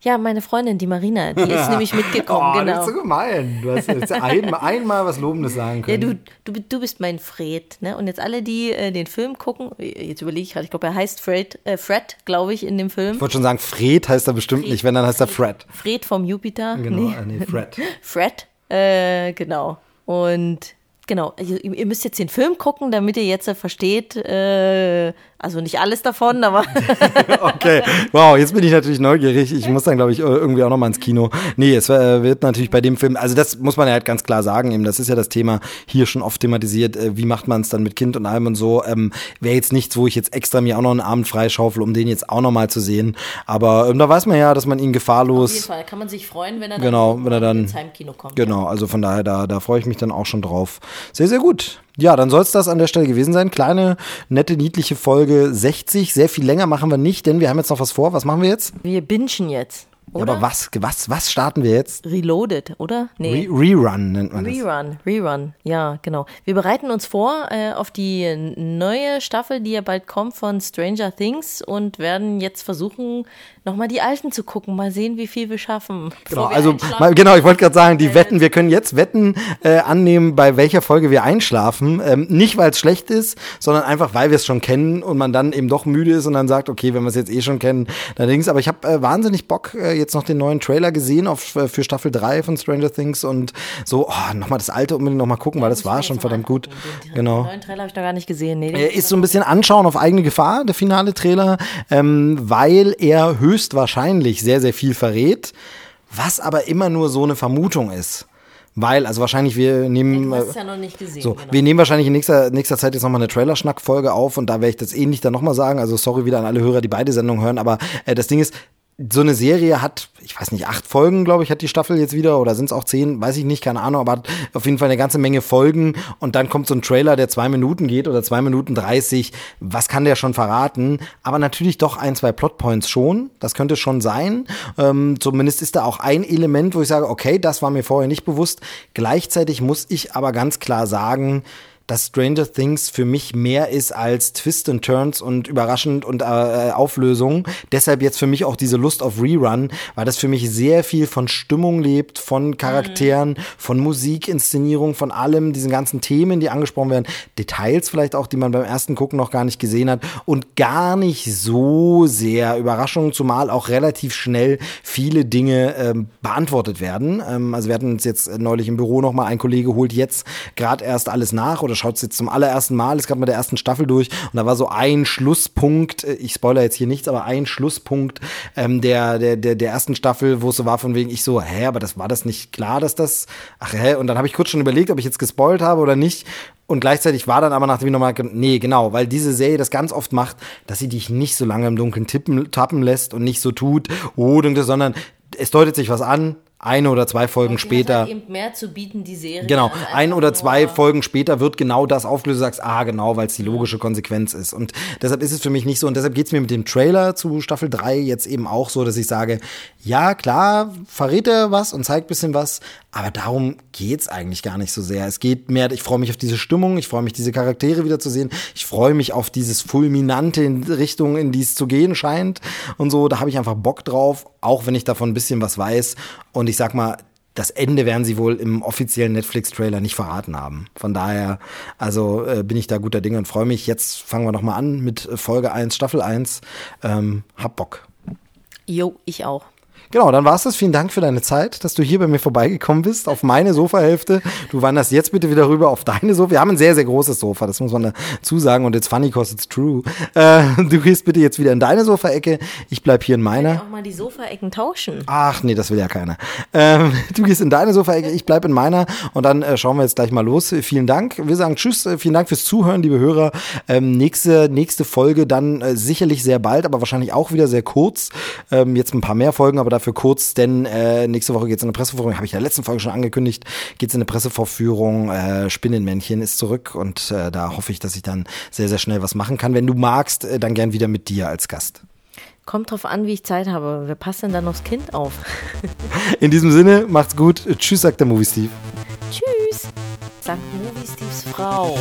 Ja, meine Freundin, die Marina, die ist nämlich mitgekommen. oh, genau. Das ist so gemein. Du hast jetzt ein, einmal was Lobendes sagen können. Ja, du, du, du bist mein Fred. Ne? Und jetzt alle, die äh, den Film gucken, jetzt überlege ich gerade, ich glaube, er heißt Fred, äh, Fred glaube ich, in dem Film. Ich wollte schon sagen, Fred heißt er bestimmt Fred, nicht, wenn dann heißt er Fred. Fred vom Jupiter. Genau, nee, äh, nee Fred. Fred, äh, genau. Und genau, also, ihr müsst jetzt den Film gucken, damit ihr jetzt versteht, äh, also nicht alles davon, aber. okay, wow, jetzt bin ich natürlich neugierig. Ich muss dann, glaube ich, irgendwie auch noch mal ins Kino. Nee, es äh, wird natürlich bei dem Film, also das muss man ja halt ganz klar sagen, eben, das ist ja das Thema hier schon oft thematisiert. Äh, wie macht man es dann mit Kind und allem und so? Ähm, Wäre jetzt nichts, wo ich jetzt extra mir auch noch einen Abend freischaufel, um den jetzt auch noch mal zu sehen. Aber ähm, da weiß man ja, dass man ihn gefahrlos. Auf jeden Fall kann man sich freuen, wenn er dann, genau, wenn er dann ins Heimkino kommt. Genau, also von daher, da, da freue ich mich dann auch schon drauf. Sehr, sehr gut. Ja, dann soll es das an der Stelle gewesen sein. Kleine, nette, niedliche Folge 60. Sehr viel länger machen wir nicht, denn wir haben jetzt noch was vor. Was machen wir jetzt? Wir bingen jetzt. Oder? Ja, aber was, was, was starten wir jetzt? Reloaded, oder? Nee. Re Rerun nennt man das. Rerun, Rerun, ja, genau. Wir bereiten uns vor äh, auf die neue Staffel, die ja bald kommt von Stranger Things und werden jetzt versuchen, nochmal die alten zu gucken, mal sehen, wie viel wir schaffen. Genau, also mal, genau, ich wollte gerade sagen, die Wetten, wir können jetzt Wetten äh, annehmen, bei welcher Folge wir einschlafen. Ähm, nicht, weil es schlecht ist, sondern einfach, weil wir es schon kennen und man dann eben doch müde ist und dann sagt, okay, wenn wir es jetzt eh schon kennen, dann Dings. Aber ich habe äh, wahnsinnig Bock, äh, jetzt noch den neuen Trailer gesehen auf, äh, für Staffel 3 von Stranger Things und so, oh, nochmal das alte unbedingt nochmal gucken, ja, weil das war schon verdammt gut. Den, genau. Neuen Trailer habe ich noch gar nicht gesehen. Nee, er ist so ein bisschen anschauen auf eigene Gefahr, der finale Trailer, ähm, weil er höchstwahrscheinlich sehr, sehr viel verrät, was aber immer nur so eine Vermutung ist. Weil, also wahrscheinlich, wir nehmen. Du hast es ja noch nicht gesehen. So, genau. wir nehmen wahrscheinlich in nächster, nächster Zeit jetzt nochmal eine Trailerschnack-Folge auf und da werde ich das ähnlich dann nochmal sagen. Also sorry wieder an alle Hörer, die beide Sendungen hören, aber äh, das Ding ist, so eine Serie hat, ich weiß nicht, acht Folgen, glaube ich, hat die Staffel jetzt wieder, oder sind es auch zehn, weiß ich nicht, keine Ahnung, aber hat auf jeden Fall eine ganze Menge Folgen und dann kommt so ein Trailer, der zwei Minuten geht oder zwei Minuten dreißig. Was kann der schon verraten? Aber natürlich doch ein, zwei Plotpoints schon. Das könnte schon sein. Ähm, zumindest ist da auch ein Element, wo ich sage, okay, das war mir vorher nicht bewusst. Gleichzeitig muss ich aber ganz klar sagen, dass Stranger Things für mich mehr ist als Twist and Turns und überraschend und äh, Auflösung. Deshalb jetzt für mich auch diese Lust auf Rerun, weil das für mich sehr viel von Stimmung lebt, von Charakteren, mhm. von Musik, Inszenierung, von allem, diesen ganzen Themen, die angesprochen werden, Details vielleicht auch, die man beim ersten Gucken noch gar nicht gesehen hat und gar nicht so sehr Überraschungen, zumal auch relativ schnell viele Dinge ähm, beantwortet werden. Ähm, also wir hatten uns jetzt neulich im Büro noch mal ein Kollege holt jetzt gerade erst alles nach oder schaut es jetzt zum allerersten Mal, ist gerade mit der ersten Staffel durch und da war so ein Schlusspunkt, äh, ich spoiler jetzt hier nichts, aber ein Schlusspunkt ähm, der, der, der, der ersten Staffel, wo es so war von wegen, ich so, hä, aber das war das nicht klar, dass das, ach hä, und dann habe ich kurz schon überlegt, ob ich jetzt gespoilt habe oder nicht und gleichzeitig war dann aber nachdem ich nochmal, nee, genau, weil diese Serie das ganz oft macht, dass sie dich nicht so lange im Dunkeln tippen, tappen lässt und nicht so tut, oh, sondern es deutet sich was an, eine oder zwei Folgen und später. Hat eben mehr zu bieten, die Serie. Genau, ein oder zwei Folgen später wird genau das aufgelöst, du sagst, ah, genau, weil es die logische Konsequenz ist. Und deshalb ist es für mich nicht so. Und deshalb geht es mir mit dem Trailer zu Staffel 3 jetzt eben auch so, dass ich sage, ja, klar, verrät er was und zeigt bisschen was, aber darum geht's eigentlich gar nicht so sehr. Es geht mehr, ich freue mich auf diese Stimmung, ich freue mich, diese Charaktere wieder zu sehen, ich freue mich auf dieses Fulminante in Richtung, in die es zu gehen scheint und so. Da habe ich einfach Bock drauf, auch wenn ich davon ein bisschen was weiß. Und und ich sag mal, das Ende werden sie wohl im offiziellen Netflix-Trailer nicht verraten haben. Von daher, also äh, bin ich da guter Dinge und freue mich. Jetzt fangen wir nochmal an mit Folge 1, Staffel 1. Ähm, hab Bock. Jo, ich auch. Genau, dann war's das. Vielen Dank für deine Zeit, dass du hier bei mir vorbeigekommen bist, auf meine Sofahälfte. Du wanderst jetzt bitte wieder rüber auf deine Sofa. Wir haben ein sehr, sehr großes Sofa, das muss man dazu sagen. Und it's funny, cause it's true. Äh, du gehst bitte jetzt wieder in deine Sofaecke. Ich bleib hier in meiner. Ich auch mal die Sofaecken tauschen. Ach nee, das will ja keiner. Ähm, du gehst in deine Sofaecke, ich bleib in meiner. Und dann äh, schauen wir jetzt gleich mal los. Vielen Dank. Wir sagen Tschüss. Äh, vielen Dank fürs Zuhören, liebe Hörer. Ähm, nächste, nächste Folge dann äh, sicherlich sehr bald, aber wahrscheinlich auch wieder sehr kurz. Ähm, jetzt ein paar mehr Folgen, aber aber dafür kurz, denn äh, nächste Woche geht es in eine Pressevorführung, habe ich in der letzten Folge schon angekündigt, geht es in eine Pressevorführung, äh, Spinnenmännchen ist zurück und äh, da hoffe ich, dass ich dann sehr, sehr schnell was machen kann. Wenn du magst, äh, dann gern wieder mit dir als Gast. Kommt drauf an, wie ich Zeit habe. Wer passt denn dann aufs Kind auf? In diesem Sinne, macht's gut. Tschüss, sagt der Movie Steve. Tschüss, sagt Movie Steves Frau.